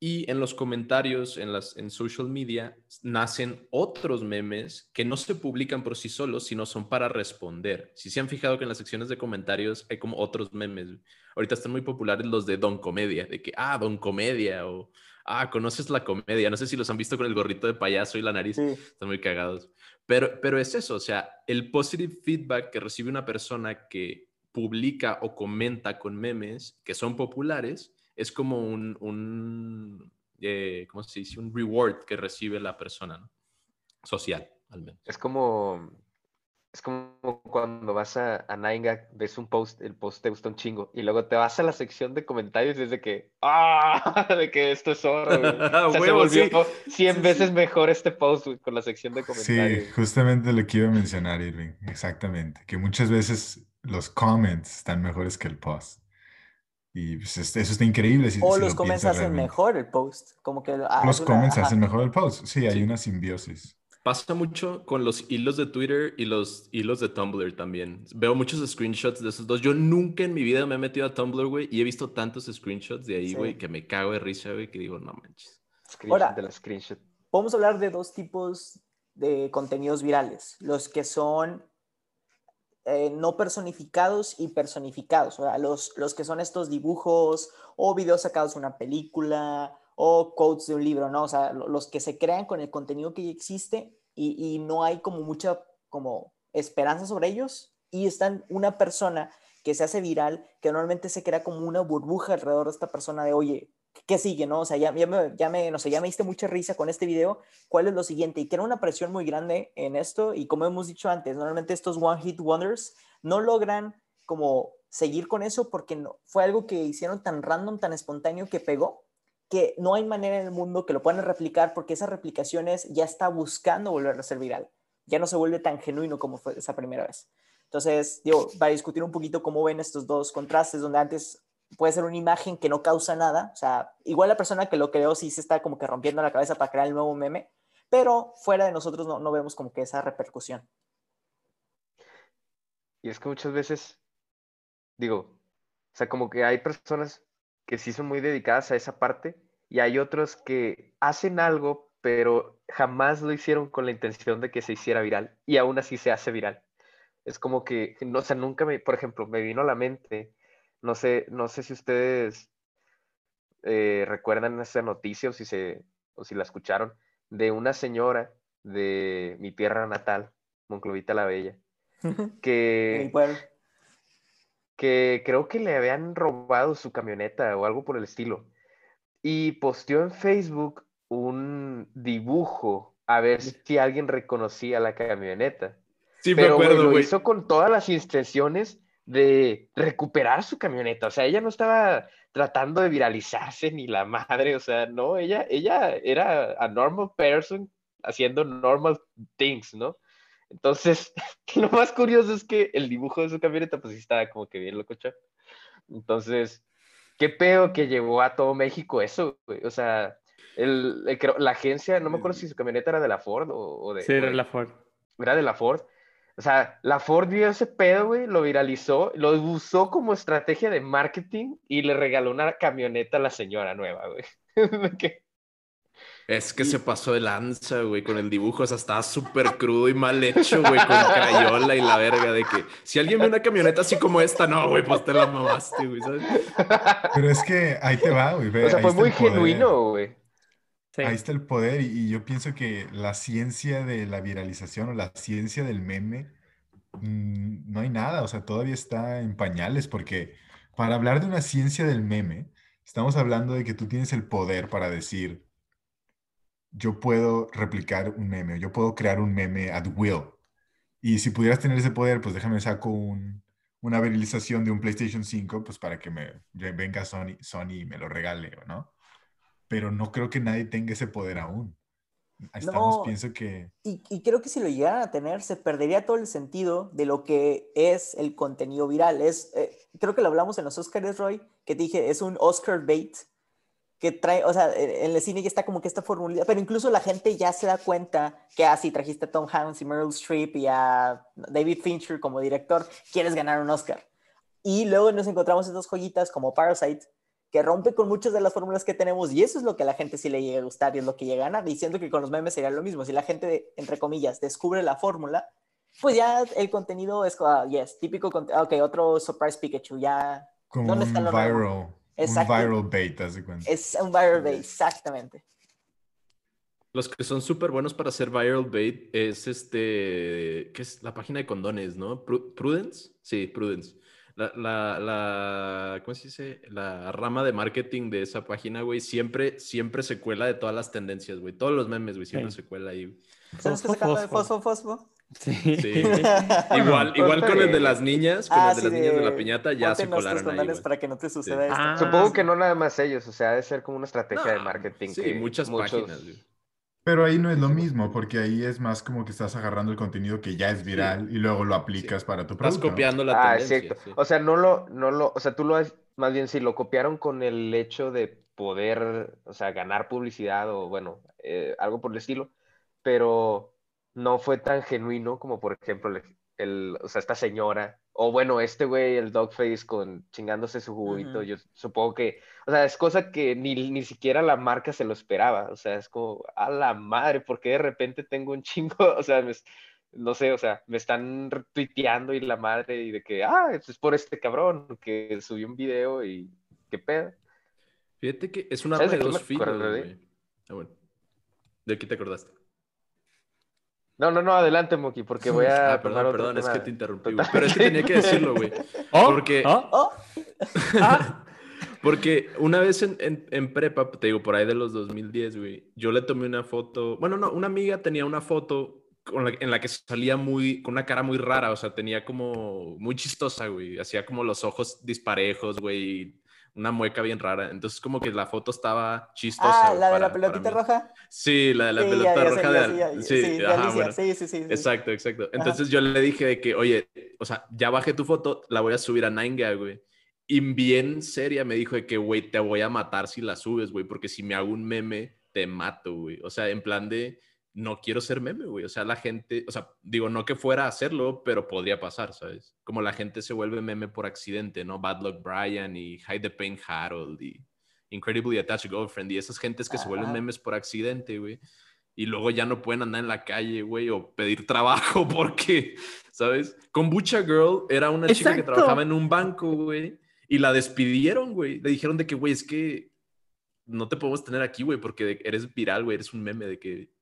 y en los comentarios, en, las, en social media, nacen otros memes que no se publican por sí solos, sino son para responder. Si se han fijado que en las secciones de comentarios hay como otros memes. Ahorita están muy populares los de Don Comedia, de que, ah, Don Comedia, o, ah, conoces la comedia. No sé si los han visto con el gorrito de payaso y la nariz. Están muy cagados. Pero, pero es eso, o sea, el positive feedback que recibe una persona que publica o comenta con memes que son populares es como un, un eh, ¿cómo se dice? Un reward que recibe la persona, ¿no? Social, al menos. Es como, es como cuando vas a, a Nainga, ves un post, el post te gusta un chingo, y luego te vas a la sección de comentarios y es de que, ¡ah! De que esto es oro, o sea, se volvió 100 veces mejor este post con la sección de comentarios. Sí, justamente lo que iba a mencionar, Irving, exactamente, que muchas veces los comments están mejores que el post. Y pues, eso está increíble. o los comments hacen mejor el post. Como que, ah, los comments hacen mejor el post. Sí, hay una simbiosis. Pasa mucho con los hilos de Twitter y los hilos de Tumblr también. Veo muchos screenshots de esos dos. Yo nunca en mi vida me he metido a Tumblr, güey, y he visto tantos screenshots de ahí, güey, que me cago de risa, güey, que digo, no manches. Ahora, de la screenshot. Podemos hablar de dos tipos de contenidos virales. Los que son eh, no personificados y personificados, o sea, los, los que son estos dibujos o videos sacados de una película o quotes de un libro, ¿no? O sea, los que se crean con el contenido que ya existe y, y no hay como mucha como esperanza sobre ellos y están una persona que se hace viral, que normalmente se crea como una burbuja alrededor de esta persona de, oye, ¿qué sigue, no? O sea, ya, ya, me, ya, me, no sé, ya me diste mucha risa con este video, ¿cuál es lo siguiente? Y crea una presión muy grande en esto y como hemos dicho antes, normalmente estos One Hit Wonders no logran como seguir con eso porque no, fue algo que hicieron tan random, tan espontáneo que pegó, que no hay manera en el mundo que lo puedan replicar porque esas replicaciones ya está buscando volver a ser viral, ya no se vuelve tan genuino como fue esa primera vez. Entonces, digo, para discutir un poquito cómo ven estos dos contrastes, donde antes puede ser una imagen que no causa nada. O sea, igual la persona que lo creó sí se está como que rompiendo la cabeza para crear el nuevo meme, pero fuera de nosotros no, no vemos como que esa repercusión. Y es que muchas veces, digo, o sea, como que hay personas que sí son muy dedicadas a esa parte y hay otros que hacen algo, pero jamás lo hicieron con la intención de que se hiciera viral y aún así se hace viral. Es como que, no, o sea, nunca me, por ejemplo, me vino a la mente no sé, no sé si ustedes eh, recuerdan esa noticia o si, se, o si la escucharon, de una señora de mi tierra natal, Monclovita la Bella, que, que creo que le habían robado su camioneta o algo por el estilo. Y posteó en Facebook un dibujo a ver si alguien reconocía la camioneta. Sí, Pero, me acuerdo, lo hizo con todas las intenciones de recuperar su camioneta. O sea, ella no estaba tratando de viralizarse ni la madre, o sea, no, ella, ella era a normal person haciendo normal things, ¿no? Entonces, lo más curioso es que el dibujo de su camioneta, pues sí estaba como que bien lococha. Entonces, qué pedo que llevó a todo México eso, O sea, el, la agencia, no me acuerdo si su camioneta era de la Ford o, de... Sí, era de la Ford. Era de la Ford. O sea, la Ford vio ese pedo, güey, lo viralizó, lo usó como estrategia de marketing y le regaló una camioneta a la señora nueva, güey. es que se pasó de lanza, güey, con el dibujo. O sea, estaba súper crudo y mal hecho, güey, con crayola y la verga de que si alguien ve una camioneta así como esta, no, güey, pues te la mamaste, güey, ¿sabes? Pero es que ahí te va, güey. O sea, fue muy genuino, güey. Ahí está el poder y, yo pienso que la ciencia de la viralización o la ciencia del meme, mm, no hay nada, o sea, todavía está en pañales porque para hablar de una ciencia del meme, estamos hablando de que tú tienes el poder para decir, yo puedo replicar un meme, yo puedo crear un meme at will. Y si pudieras tener ese poder, pues déjame saco una viralización de un PlayStation 5, pues para que me venga Sony, Sony y me lo regale, ¿no? pero no creo que nadie tenga ese poder aún. Estamos, pienso que... Y, creo que si lo llegaran a tener, se perdería todo el sentido de lo que es el contenido viral. Es, eh, creo que lo hablamos en los Oscars, Roy, que te dije, es un Oscar bait, que trae, o sea, en el cine ya está como que esta fórmula, pero incluso la gente ya se da cuenta que así trajiste a Tom Hanks y Meryl Streep y a David Fincher como director, quieres ganar un Oscar. Y luego nos encontramos estas joyitas como Parasite, que rompe con muchas de las fórmulas que tenemos y eso es lo que a la gente sí le llega a gustar y es lo que llega a ganar, diciendo que con los memes sería lo mismo. Si la gente, entre comillas, descubre la fórmula, pues ya el contenido es, uh, yes, típico, ok, otro Surprise Pikachu, ya... Como un viral. Un viral bait, cuenta. Es un viral bait, exactamente. Los que son súper buenos para hacer viral bait es este, ¿qué es? La página de condones, ¿no? Prudence. Sí, Prudence. La, la, la, ¿cómo se dice? La rama de marketing de esa página, güey, siempre, siempre se cuela de todas las tendencias, güey. Todos los memes, güey, siempre se cuela ahí. ¿Sabes qué sacando de fosfo, fosfo? Sí. igual, igual con el de las niñas, con ah, el de las niñas de la piñata, ya se colaron ahí. para que no te suceda esto. Ah, Supongo que no nada más ellos, o sea, debe ser como una estrategia de marketing. Sí, muchas páginas. Pero ahí no es lo mismo, porque ahí es más como que estás agarrando el contenido que ya es viral y luego lo aplicas para tu producto. Estás copiando la ah, tendencia. O sea, no lo, no lo, o sea, tú lo has, más bien sí, lo copiaron con el hecho de poder, o sea, ganar publicidad o bueno, eh, algo por el estilo, pero no fue tan genuino como, por ejemplo, el, o sea, esta señora, o bueno, este güey, el Dogface, con chingándose su juguito, yo supongo que, o sea, es cosa que ni, ni siquiera la marca se lo esperaba, o sea, es como, a la madre, porque de repente tengo un chingo, o sea, no sé, o sea, me están retuiteando y la madre, y de que, ah, es por este cabrón que subió un video y qué pedo. Fíjate que es una de dos filos, güey. Ah, bueno. ¿De qué te acordaste? No, no, no, adelante, Moki, porque voy a. Ah, perdón, perdón, es que te interrumpí, Pero es que tenía que decirlo, güey. ¿Oh? Porque. ¿Oh? ¿Oh? ¿Ah? porque una vez en, en, prepa, te digo, por ahí de los 2010, güey, yo le tomé una foto. Bueno, no, una amiga tenía una foto con en la que salía muy, con una cara muy rara, o sea, tenía como muy chistosa, güey. Hacía como los ojos disparejos, güey una mueca bien rara. Entonces, como que la foto estaba chistosa. Ah, la de la pelotita roja. Sí, la de la pelota roja de, sí, sí, sí, Exacto, exacto. Entonces yo le dije de que, oye, o sea, ya bajé tu foto, la voy a subir a Ninega, güey. Y bien seria me dijo de que, güey, te voy a matar si la subes, güey, porque si me hago un meme, te mato, güey. O sea, en plan de no quiero ser meme, güey. O sea, la gente, o sea, digo, no que fuera a hacerlo, pero podría pasar, ¿sabes? Como la gente se vuelve meme por accidente, ¿no? Bad Luck Brian y Hide the Pain Harold y Incredibly Attached Girlfriend y esas gentes que se vuelven memes por accidente, güey. Y luego ya no pueden andar en la calle, güey, o pedir trabajo porque, ¿sabes? Con Bucha Girl era una chica que trabajaba en un banco, güey, y la despidieron, güey. Le dijeron de que, güey, es que no te podemos tener aquí, güey, porque eres viral, güey, eres un meme de que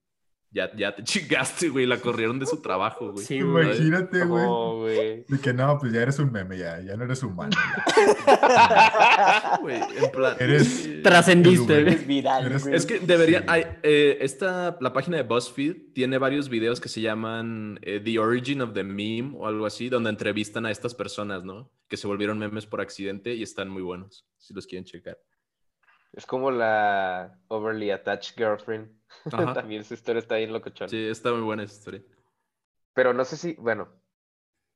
ya, ya te chingaste, güey. La corrieron de su trabajo, güey. Sí, Imagínate, güey. de que no, pues ya eres un meme, ya, ya no eres humano. Güey, en plan. Eres. Trascendiste, eres viral. Es que debería. Hay, eh, esta, la página de BuzzFeed tiene varios videos que se llaman eh, The Origin of the Meme o algo así, donde entrevistan a estas personas, ¿no? Que se volvieron memes por accidente y están muy buenos, si los quieren checar. Es como la Overly Attached Girlfriend. También su historia está bien locochón. Sí, está muy buena esa historia. Pero no sé si, bueno,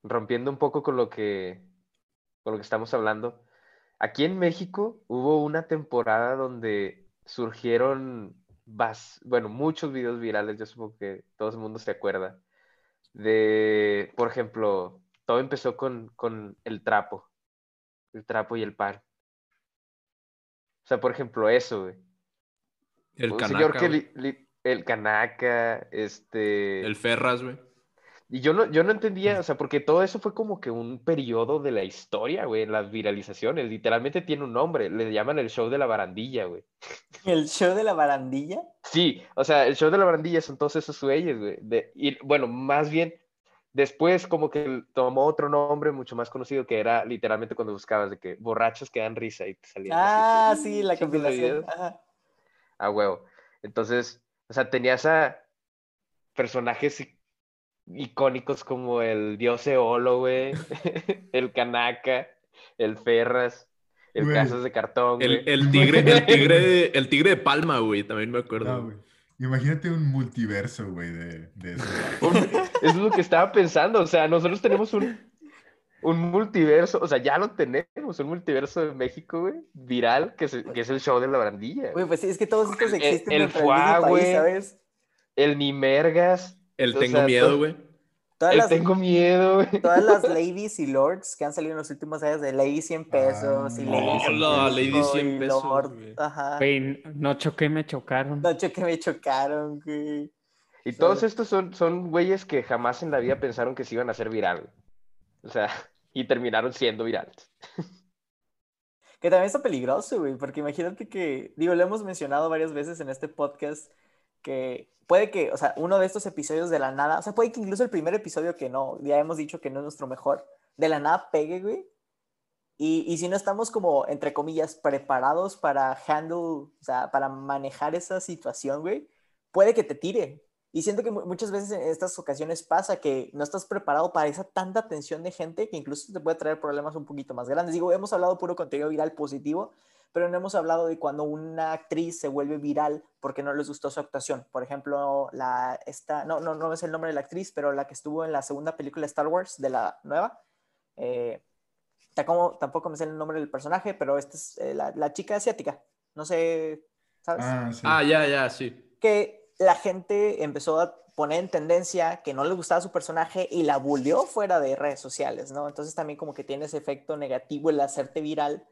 rompiendo un poco con lo que, con lo que estamos hablando, aquí en México hubo una temporada donde surgieron, bueno, muchos videos virales, yo supongo que todo el mundo se acuerda, de, por ejemplo, todo empezó con, con el trapo, el trapo y el pan. O sea, por ejemplo, eso, güey. El Un señor que el canaca, este. El Ferras, güey. Y yo no, yo no entendía, o sea, porque todo eso fue como que un periodo de la historia, güey, las viralizaciones. Literalmente tiene un nombre, le llaman el show de la barandilla, güey. ¿El show de la barandilla? Sí, o sea, el show de la barandilla son todos esos güeyes, güey. y bueno, más bien, Después como que tomó otro nombre mucho más conocido que era literalmente cuando buscabas de que borrachos que dan risa y te salían. Ah, sí, la compilación. Ah, huevo. Entonces, o sea, tenías a personajes icónicos como el dios Eolo, güey, el Kanaka, el Ferras, el Casas de Cartón, el, el, tigre, el tigre, el tigre de Palma, güey, también me acuerdo. Imagínate un multiverso, güey, de, eso. eso es lo que estaba pensando. O sea, nosotros tenemos un. Un multiverso, o sea, ya lo tenemos, un multiverso de México, güey, viral, que, es- que es el show de la barandilla. Güey, pues sí, es que todos estos El- existen el mismo país, güey. ¿sabes? El ni mergas, El O tengo sea, miedo, güey. Todas el las, tengo miedo, güey. todas las ladies y lords que han salido en los últimos años de Lady 100 pesos y Ah, Lady 100 hola, pesos Lady 100 y pesos, Lord, güey. Ajá. Güey, no choqué, me chocaron. Noche que me chocaron, güey. Y todos estos son, son güeyes que jamás en la vida pensaron que se iban a hacer viral. O sea, y terminaron siendo virales. Que también está peligroso, güey, porque imagínate que, digo, lo hemos mencionado varias veces en este podcast, que puede que, o sea, uno de estos episodios de la nada, o sea, puede que incluso el primer episodio que no, ya hemos dicho que no es nuestro mejor, de la nada pegue, güey. Y, y si no estamos como, entre comillas, preparados para handle, o sea, para manejar esa situación, güey, puede que te tire. Y siento que mu- muchas veces en estas ocasiones pasa que no estás preparado para esa tanta atención de gente que incluso te puede traer problemas un poquito más grandes. Digo, hemos hablado puro contenido viral positivo, pero no hemos hablado de cuando una actriz se vuelve viral porque no les gustó su actuación. Por ejemplo, la esta, no, no, no es el nombre de la actriz, pero la que estuvo en la segunda película de Star Wars, de la nueva. Eh, tampoco, tampoco me sé el nombre del personaje, pero esta es eh, la, la chica asiática. No sé, ¿sabes? Ah, sí. Ah, ya, ya, sí. que la gente empezó a poner en tendencia que no le gustaba su personaje y la bulleó fuera de redes sociales, ¿no? Entonces también como que tiene ese efecto negativo el hacerte viral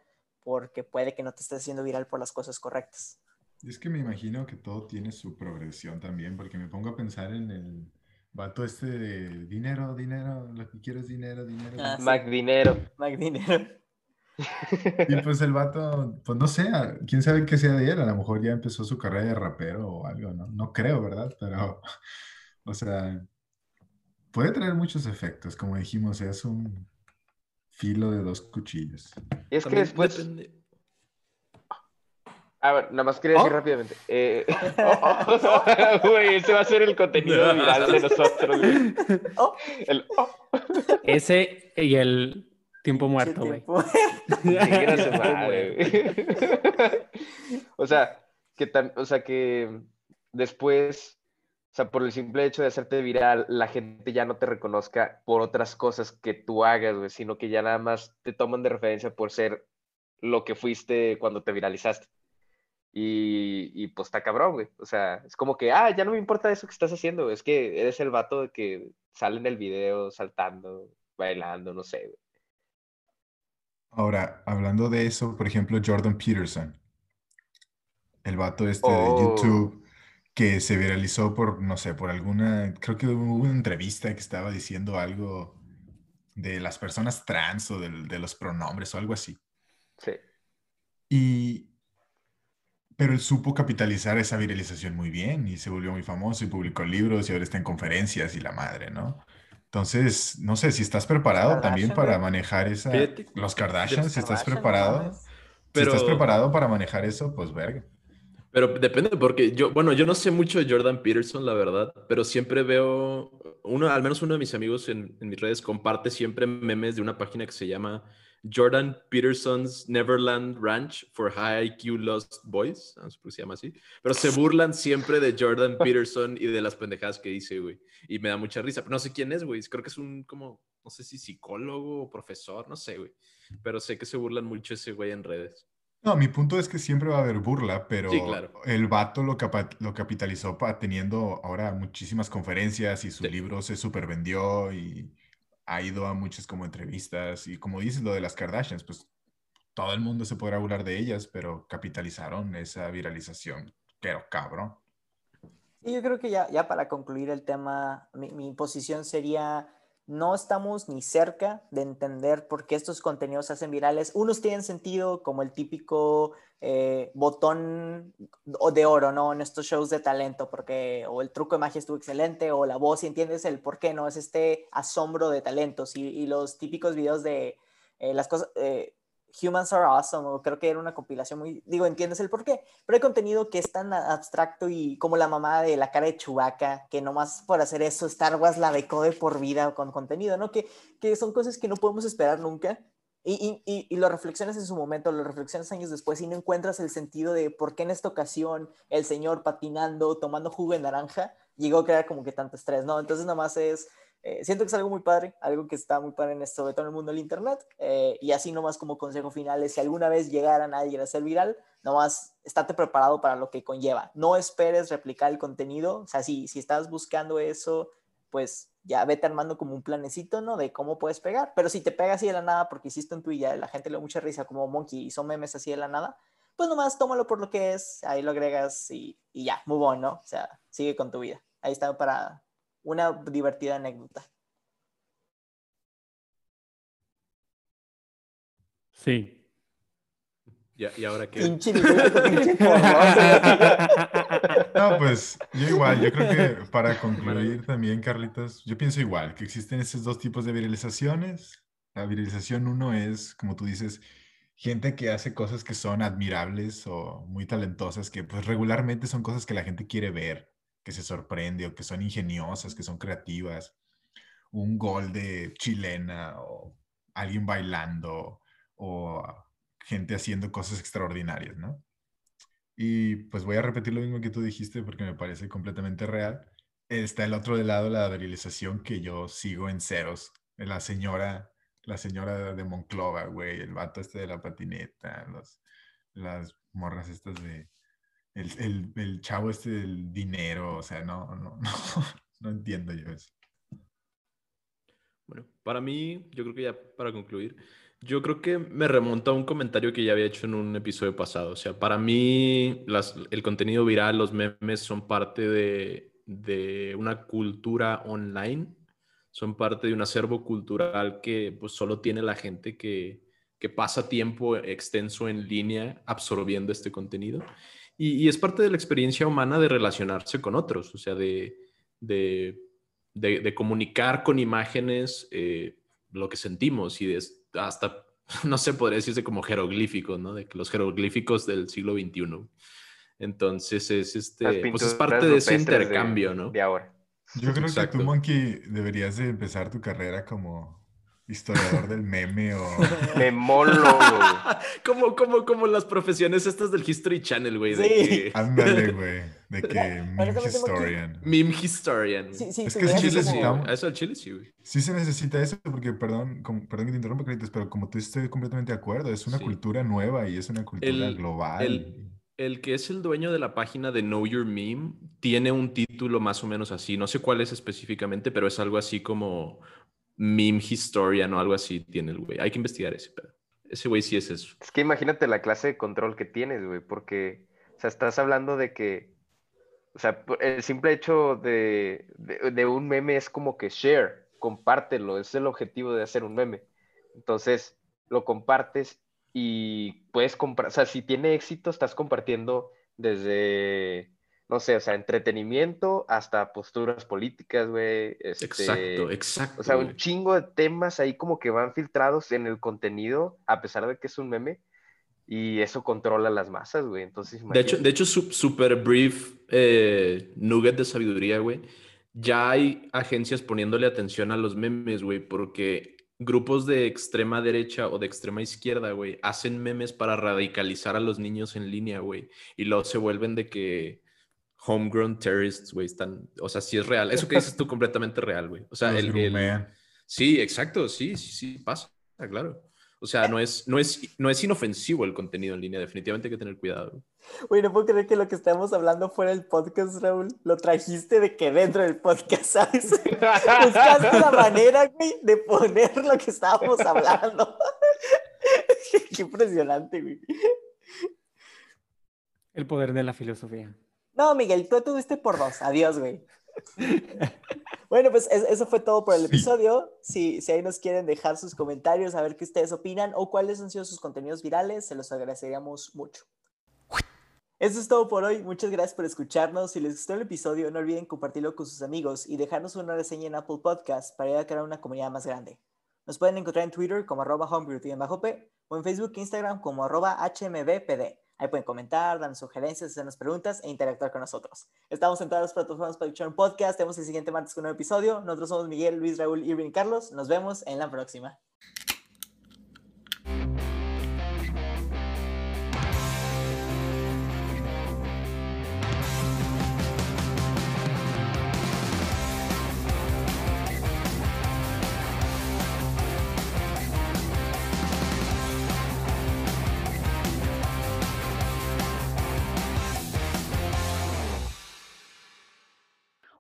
porque puede que no te estés haciendo viral por las cosas correctas. Es que me imagino que todo tiene su progresión también, porque me pongo a pensar en el vato este de dinero, dinero, lo que quiero es dinero, dinero. Ah, dinero". sí. Mac Dinero. Mac Dinero. Y pues el vato, pues no sé, a- quién sabe qué sea de él, a lo mejor ya empezó su carrera de rapero o algo, ¿no? No creo, ¿verdad? Pero, o sea, puede traer muchos efectos, como dijimos, es un filo de dos cuchillos. Y es que También después, depende- a ver, nada más quería decir ¿Oh? rápidamente. eh, oh, oh, Güey, ese va a ser el contenido viral de nosotros, güey. Oh, El oh. Ese y el tiempo muerto, güey. O sea, que tam- o sea, que después, o sea, por el simple hecho de hacerte viral, la gente ya no te reconozca por otras cosas que tú hagas, güey, sino que ya nada más te toman de referencia por ser lo que fuiste cuando te viralizaste. Y, y pues está cabrón, güey. O sea, es como que, ah, ya no me importa eso que estás haciendo, güey. Es que eres el vato de que sale en el video saltando, bailando, no sé, güey. Ahora, hablando de eso, por ejemplo, Jordan Peterson, el vato este de Oh. YouTube que se viralizó por, no sé, por alguna, creo que hubo una entrevista que estaba diciendo algo de las personas trans o del- de los pronombres o algo así. Sí. Y, pero él supo capitalizar esa viralización muy bien y se volvió muy famoso y publicó libros y ahora está en conferencias y la madre, ¿no? Entonces, no sé si estás preparado también para güey. manejar esa, Fíjate, los Kardashians, si estás Kardashian, no preparado, si estás preparado para manejar eso, pues verga. Pero depende, porque yo, bueno, yo no sé mucho de Jordan Peterson, la verdad, pero siempre veo, uno, al menos uno de mis amigos en, en mis redes comparte siempre memes de una página que se llama Jordan Peterson's Neverland Ranch for High IQ Lost Boys, qué se llama así, pero se burlan siempre de Jordan Peterson y de las pendejadas que dice, güey, y me da mucha risa, pero no sé quién es, güey, creo que es un como, no sé si psicólogo o profesor, no sé, güey, pero sé que se burlan mucho ese güey en redes. No, mi punto es que siempre va a haber burla, pero Sí, claro. el vato lo, capa- lo capitalizó teniendo ahora muchísimas conferencias y su Sí. libro se supervendió y ha ido a muchas como entrevistas y como dices lo de las Kardashians, pues todo el mundo se podrá burlar de ellas, pero capitalizaron esa viralización, pero cabrón. Y yo creo que ya, para concluir el tema, mi posición sería, no estamos ni cerca de entender por qué estos contenidos se hacen virales. Unos tienen sentido como el típico eh, botón de oro, ¿no? En estos shows de talento, porque o el truco de magia estuvo excelente, o la voz, y entiendes el por qué, ¿no? Es este asombro de talentos y, y los típicos videos de eh, las cosas... eh, Humans are awesome, o creo que era una compilación muy, digo, entiendes el por qué, pero hay contenido que es tan abstracto y como la mamá de la cara de Chewbacca, que nomás por hacer eso Star Wars la becó de por vida con contenido, ¿no? Que, que son cosas que no podemos esperar nunca. Y, y, y, y lo reflexionas en su momento, lo reflexionas años después y no encuentras el sentido de por qué en esta ocasión el señor patinando, tomando jugo de naranja, llegó a crear como que tanto estrés, ¿no? Entonces nomás es Eh, siento que es algo muy padre, algo que está muy padre en esto, sobre todo el mundo del Internet. eh, y así nomás como consejo final es, si alguna vez llegara nadie a ser viral, nomás estate preparado para lo que conlleva. No esperes replicar el contenido. O sea, si, si estás buscando eso, pues ya vete armando como un planecito, ¿no? De cómo puedes pegar. Pero si te pegas así de la nada porque hiciste un tweet y la gente le da mucha risa como Monkey y son memes así de la nada, pues nomás tómalo por lo que es, ahí lo agregas y, y ya, muy bueno, ¿no? O sea, sigue con tu vida. Ahí está para una divertida anécdota. Sí. ¿Y, y ahora qué? No, pues yo igual, yo creo que para concluir también, Carlitos, yo pienso igual, que existen esos dos tipos de viralizaciones. La viralización uno es, como tú dices, gente que hace cosas que son admirables o muy talentosas, que pues regularmente son cosas que la gente quiere ver, que se sorprende o que son ingeniosas, que son creativas. Un gol de chilena o alguien bailando o gente haciendo cosas extraordinarias, ¿no? Y pues voy a repetir lo mismo que tú dijiste porque me parece completamente real. Está el otro de lado, la viralización que yo sigo en ceros. La señora, la señora de Monclova, güey, el vato este de la patineta, los, las morras estas de... El, el, el chavo este del dinero, o sea, no, no, no, no entiendo yo eso. Bueno, para mí, yo creo que ya para concluir, yo creo que me remonta a un comentario que ya había hecho en un episodio pasado. O sea, para mí las, el contenido viral, los memes son parte de, de una cultura online, son parte de un acervo cultural que pues solo tiene la gente que, que pasa tiempo extenso en línea absorbiendo este contenido. Y, y, es parte de la experiencia humana de relacionarse con otros, o sea, de, de, de, de comunicar con imágenes eh, lo que sentimos y de, hasta, no sé, podría decirse como jeroglíficos, ¿no? De los jeroglíficos del siglo XXI. Entonces es, este, pues es parte de ese intercambio, de, ¿no? De ahora. Yo creo Exacto. que tú, Monkey, deberías de empezar tu carrera como historiador del meme o... Memólogo. como, como, como las profesiones estas del History Channel, güey. Sí. Que... Ándale, güey. De que meme historian. Meme historian. Sí, sí, es sí, que sí es como- necesitamos- Eso al chile sí, güey. Sí se necesita eso porque, perdón, como- perdón que te interrumpa, Carlitos, pero como tú estoy completamente de acuerdo, es una Sí. cultura nueva y es una cultura El- global. el- El que es el dueño de la página de Know Your Meme tiene un título más o menos así. No sé cuál es específicamente, pero es algo así como Meme Historian o algo así tiene el güey. Hay que investigar ese pedo. Ese güey sí es eso. Es que imagínate la clase de control que tienes, güey, porque, o sea, estás hablando de que, o sea, el simple hecho de, de, de un meme es como que share, compártelo, es el objetivo de hacer un meme. Entonces, lo compartes y puedes comprar, o sea, si tiene éxito, estás compartiendo desde, no sé, o sea, entretenimiento hasta posturas políticas, güey. este, Exacto, exacto. o sea, un chingo de temas ahí como que van filtrados en el contenido, a pesar de que es un meme, y eso controla las masas, güey. Entonces, De hecho, de hecho, su- super brief eh, nugget de sabiduría, güey. Ya hay agencias poniéndole atención a los memes, güey, porque grupos de extrema derecha o de extrema izquierda, güey, hacen memes para radicalizar a los niños en línea, güey, y luego se vuelven de que homegrown terrorists, güey, están, o sea, sí es real. Eso que dices tú completamente real, güey. O sea, el, el-. Sí, exacto, sí, sí, sí, pasa, claro. O sea, no es, no es, no es inofensivo el contenido en línea, definitivamente hay que tener cuidado. güey. No puedo creer que lo que estamos hablando fuera del podcast, Raúl, lo trajiste de que dentro del podcast, ¿sabes? Buscaste la manera, güey, de poner lo que estábamos hablando. Qué impresionante, güey. El poder de la filosofía. No, Miguel, tú tuviste por dos. Adiós, güey. Bueno, pues es- eso fue todo por el Sí. episodio. Si, si ahí nos quieren dejar sus comentarios, a ver qué ustedes opinan o cuáles han sido sus contenidos virales, se los agradeceríamos mucho. Eso es todo por hoy. Muchas gracias por escucharnos. Si les gustó el episodio, no olviden compartirlo con sus amigos y dejarnos una reseña en Apple Podcast para ayudar a crear una comunidad más grande. Nos pueden encontrar en Twitter como arroba homebrew-p o en Facebook e Instagram como arroba hmbpd. Ahí pueden comentar, darnos sugerencias, hacernos preguntas e interactuar con nosotros. Estamos en todas las plataformas para escuchar un podcast. Tenemos el siguiente martes con un nuevo episodio. Nosotros somos Miguel, Luis, Raúl, Irving y Carlos. Nos vemos en la próxima.